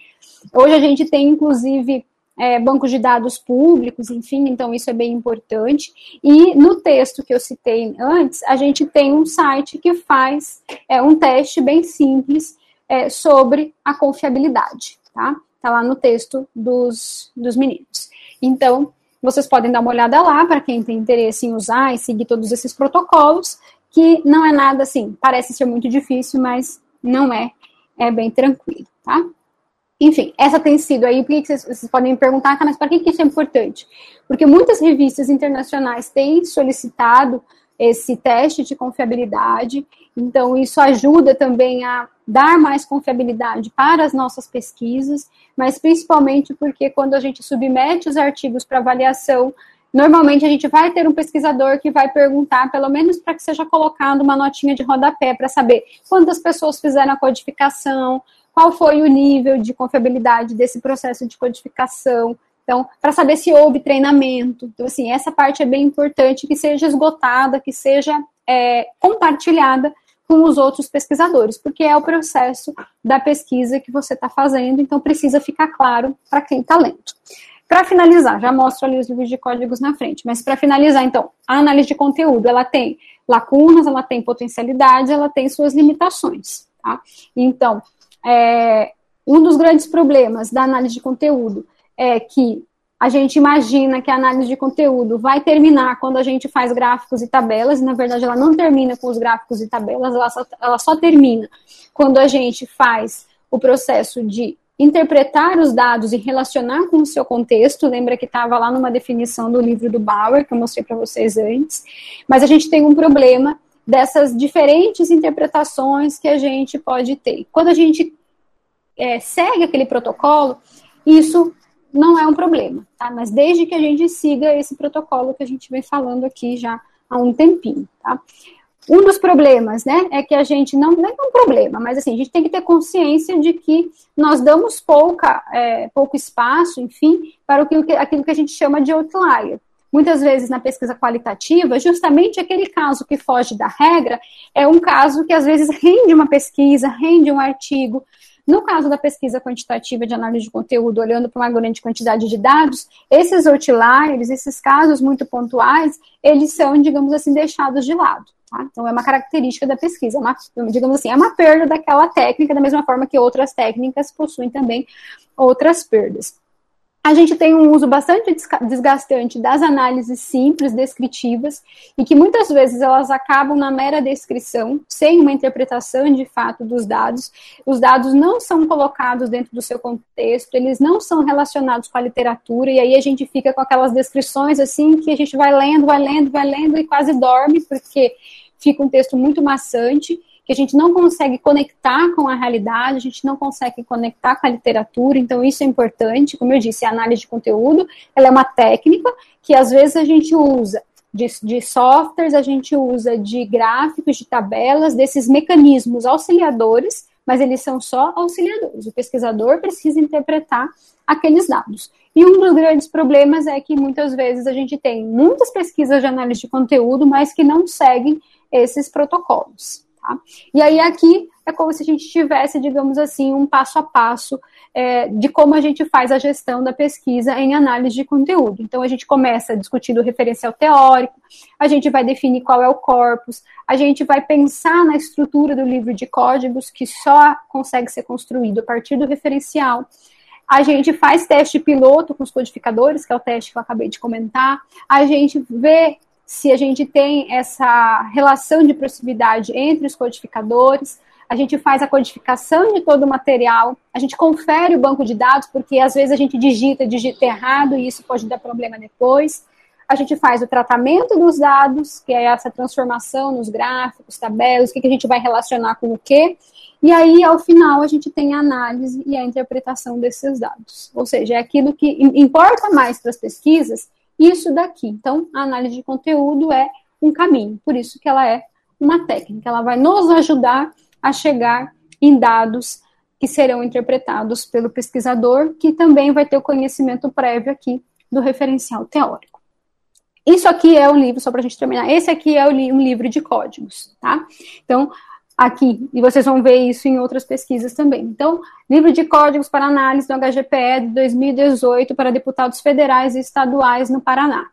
Hoje a gente tem, inclusive, é, bancos de dados públicos, enfim, então isso é bem importante. E no texto que eu citei antes, a gente tem um site que faz é, um teste bem simples é, sobre a confiabilidade, tá? Tá lá no texto dos, dos meninos. Então, vocês podem dar uma olhada lá para quem tem interesse em usar e seguir todos esses protocolos, que não é nada assim, parece ser muito difícil, mas não é, é bem tranquilo, tá? Enfim, essa tem sido aí, porque vocês, vocês podem me perguntar, tá, mas para que, que isso é importante? Porque muitas revistas internacionais têm solicitado esse teste de confiabilidade, então isso ajuda também a dar mais confiabilidade para as nossas pesquisas, mas principalmente porque quando a gente submete os artigos para avaliação, normalmente a gente vai ter um pesquisador que vai perguntar, pelo menos para que seja colocado uma notinha de rodapé para saber quantas pessoas fizeram a codificação, qual foi o nível de confiabilidade desse processo de codificação. Então, para saber se houve treinamento. Então, assim, essa parte é bem importante que seja esgotada, que seja é, compartilhada com os outros pesquisadores, porque é o processo da pesquisa que você está fazendo, então precisa ficar claro para quem está lendo. Para finalizar, já mostro ali os livros de códigos na frente, mas para finalizar, então, a análise de conteúdo, ela tem lacunas, ela tem potencialidades, ela tem suas limitações, tá? Então, é, um dos grandes problemas da análise de conteúdo é que a gente imagina que a análise de conteúdo vai terminar quando a gente faz gráficos e tabelas, e na verdade ela não termina com os gráficos e tabelas, ela só, ela só termina quando a gente faz o processo de interpretar os dados e relacionar com o seu contexto. Lembra que estava lá numa definição do livro do Bauer, que eu mostrei para vocês antes. Mas a gente tem um problema dessas diferentes interpretações que a gente pode ter. Quando a gente é, segue aquele protocolo, isso não é um problema, tá? Mas desde que a gente siga esse protocolo que a gente vem falando aqui já há um tempinho, tá? Um dos problemas, né, é que a gente não, não é um problema, mas assim, a gente tem que ter consciência de que nós damos pouca, é, pouco espaço, enfim, para o que, aquilo que a gente chama de outlier. Muitas vezes na pesquisa qualitativa, justamente aquele caso que foge da regra é um caso que às vezes rende uma pesquisa, rende um artigo, No caso da pesquisa quantitativa de análise de conteúdo, olhando para uma grande quantidade de dados, esses outliers, esses casos muito pontuais, eles são, digamos assim, deixados de lado. Tá? Então, é uma característica da pesquisa, é uma, digamos assim, é uma perda daquela técnica, da mesma forma que outras técnicas possuem também outras perdas. A gente tem um uso bastante desgastante das análises simples, descritivas, e que muitas vezes elas acabam na mera descrição, sem uma interpretação de fato dos dados. Os dados não são colocados dentro do seu contexto, eles não são relacionados com a literatura, e aí a gente fica com aquelas descrições assim que a gente vai lendo, vai lendo, vai lendo e quase dorme, porque fica um texto muito maçante que a gente não consegue conectar com a realidade, a gente não consegue conectar com a literatura, então isso é importante. Como eu disse, a análise de conteúdo, ela é uma técnica que às vezes a gente usa de, de softwares, a gente usa de gráficos, de tabelas, desses mecanismos auxiliadores, mas eles são só auxiliadores. O pesquisador precisa interpretar aqueles dados. E um dos grandes problemas é que muitas vezes a gente tem muitas pesquisas de análise de conteúdo, mas que não seguem esses protocolos. Tá? E aí aqui é como se a gente tivesse, digamos assim, um passo a passo é, de como a gente faz a gestão da pesquisa em análise de conteúdo. Então a gente começa discutindo o referencial teórico, a gente vai definir qual é o corpus, a gente vai pensar na estrutura do livro de códigos que só consegue ser construído a partir do referencial. A gente faz teste piloto com os codificadores, que é o teste que eu acabei de comentar. A gente vê se a gente tem essa relação de proximidade entre os codificadores, a gente faz a codificação de todo o material, a gente confere o banco de dados, porque às vezes a gente digita, digita errado e isso pode dar problema depois. A gente faz o tratamento dos dados, que é essa transformação nos gráficos, tabelas, o que, que a gente vai relacionar com o quê. E aí, ao final, a gente tem a análise e a interpretação desses dados. Ou seja, é aquilo que importa mais para as pesquisas isso daqui. Então, a análise de conteúdo é um caminho, por isso que ela é uma técnica. Ela vai nos ajudar a chegar em dados que serão interpretados pelo pesquisador, que também vai ter o conhecimento prévio aqui do referencial teórico. Isso aqui é o livro, só para a gente terminar, esse aqui é um livro de códigos, tá? Então, aqui, e vocês vão ver isso em outras pesquisas também. Então, livro de códigos para análise do HGPE de 2018 para deputados federais e estaduais no Paraná.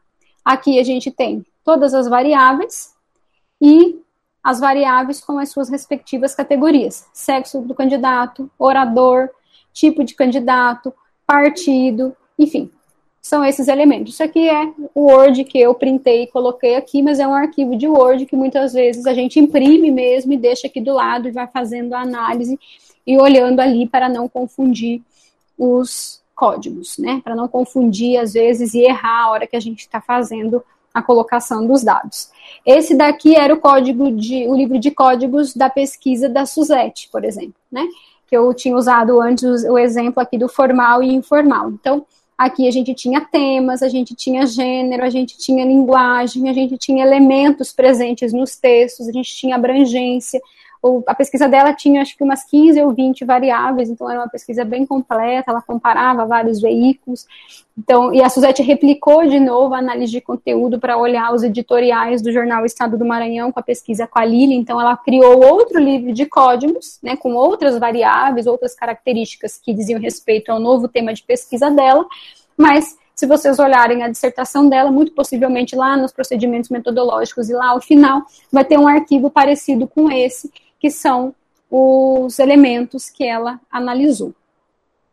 Aqui a gente tem todas as variáveis e as variáveis com as suas respectivas categorias: sexo do candidato, orador, tipo de candidato, partido, enfim, são esses elementos. Isso aqui é o Word que eu printei e coloquei aqui, mas é um arquivo de Word que muitas vezes a gente imprime mesmo e deixa aqui do lado e vai fazendo a análise e olhando ali para não confundir os códigos, né? Para não confundir às vezes e errar a hora que a gente está fazendo a colocação dos dados. Esse daqui era o código de o livro de códigos da pesquisa da Suzette, por exemplo, né? Que eu tinha usado antes o exemplo aqui do formal e informal. Então, Aqui a gente tinha temas, a gente tinha gênero, a gente tinha linguagem, a gente tinha elementos presentes nos textos, a gente tinha abrangência. A pesquisa dela tinha acho que umas 15 ou 20 variáveis, então era uma pesquisa bem completa, ela comparava vários veículos. Então, e a Suzette replicou de novo a análise de conteúdo para olhar os editoriais do jornal Estado do Maranhão com a pesquisa com a Lili, então ela criou outro livro de códigos, né, com outras variáveis, outras características que diziam respeito ao novo tema de pesquisa dela, mas se vocês olharem a dissertação dela, muito possivelmente lá nos procedimentos metodológicos e lá ao final vai ter um arquivo parecido com esse, que são os elementos que ela analisou.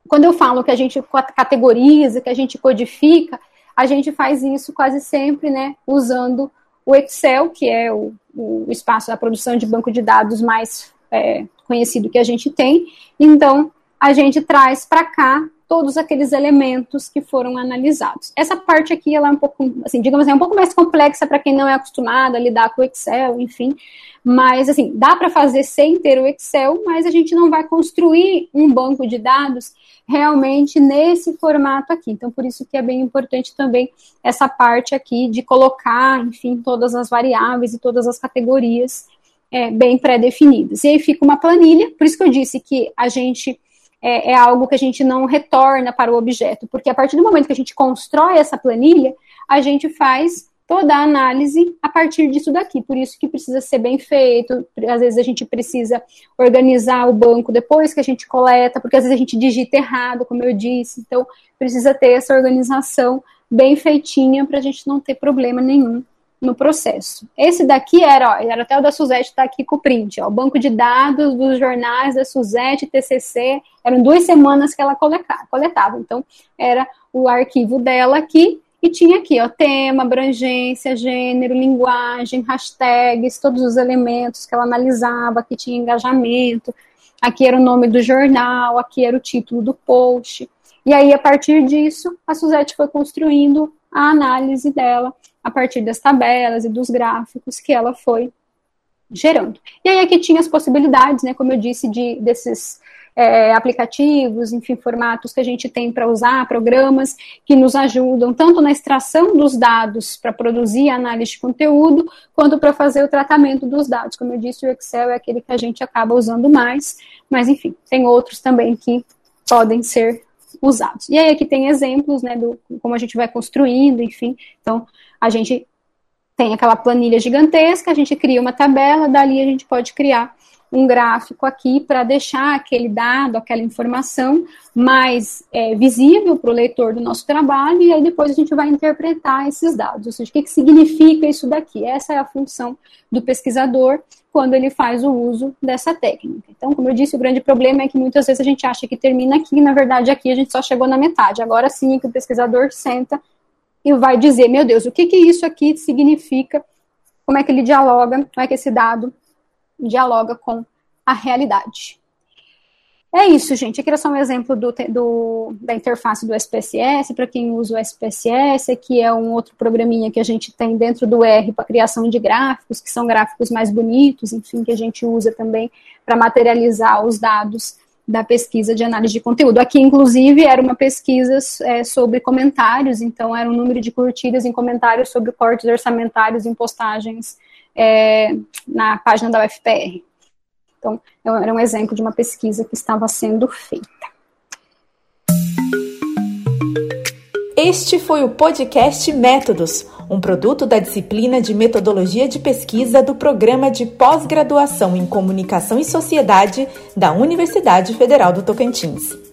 Quando eu falo que a gente categoriza, que a gente codifica, a gente faz isso quase sempre, né, usando o Excel, que é o, o espaço da produção de banco de dados mais é, conhecido que a gente tem. Então, a gente traz para cá todos aqueles elementos que foram analisados. Essa parte aqui, ela é um pouco, assim, digamos é um pouco mais complexa para quem não é acostumado a lidar com o Excel, enfim, mas, assim, dá para fazer sem ter o Excel, mas a gente não vai construir um banco de dados realmente nesse formato aqui. Então, por isso que é bem importante também essa parte aqui de colocar, enfim, todas as variáveis e todas as categorias é, bem pré-definidas. E aí fica uma planilha, por isso que eu disse que a gente é, é, algo que a gente não retorna para o objeto, porque a partir do momento que a gente constrói essa planilha, a gente faz toda a análise a partir disso daqui. Por isso que precisa ser bem feito. Às vezes a gente precisa organizar o banco depois que a gente coleta, porque às vezes a gente digita errado, como eu disse. Então, precisa ter essa organização bem feitinha para a gente não ter problema nenhum no processo. Esse daqui era, ó, era até o da Suzete, está aqui com o print, ó, o banco de dados dos jornais da Suzete TCC, eram duas semanas que ela coletava, então era o arquivo dela aqui, e tinha aqui, ó, tema, abrangência, gênero, linguagem, hashtags, todos os elementos que ela analisava, que tinha engajamento, aqui era o nome do jornal, aqui era o título do post, e aí, a partir disso, a Suzette foi construindo a análise dela a partir das tabelas e dos gráficos que ela foi gerando. E aí aqui tinha as possibilidades, né, como eu disse, de desses é, aplicativos, enfim, formatos que a gente tem para usar, programas que nos ajudam tanto na extração dos dados para produzir análise de conteúdo, quanto para fazer o tratamento dos dados. Como eu disse, o Excel é aquele que a gente acaba usando mais, mas enfim, tem outros também que podem ser usados. E aí aqui tem exemplos, né, do como a gente vai construindo, enfim. Então, a gente tem aquela planilha gigantesca, a gente cria uma tabela, dali a gente pode criar um gráfico aqui para deixar aquele dado, aquela informação mais é, visível para o leitor do nosso trabalho, e aí depois a gente vai interpretar esses dados, ou seja, o que, que significa isso daqui? Essa é a função do pesquisador quando ele faz o uso dessa técnica. Então, como eu disse, o grande problema é que muitas vezes a gente acha que termina aqui, na verdade aqui a gente só chegou na metade. Agora sim é que o pesquisador senta e vai dizer, meu Deus, o que, que isso aqui significa, como é que ele dialoga, como é que esse dado dialoga com a realidade. É isso, gente. Aqui era só um exemplo do, do, da interface do SPSS, para quem usa o SPSS, que é um outro programinha que a gente tem dentro do R para criação de gráficos, que são gráficos mais bonitos, enfim, que a gente usa também para materializar os dados da pesquisa de análise de conteúdo. Aqui, inclusive, era uma pesquisa é, sobre comentários, então era um número de curtidas em comentários sobre cortes orçamentários em postagens é, na página da UFPR. Então, era um exemplo de uma pesquisa que estava sendo feita. Este foi o podcast Métodos, um produto da disciplina de Metodologia de Pesquisa do Programa de Pós-Graduação em Comunicação e Sociedade da Universidade Federal do Tocantins.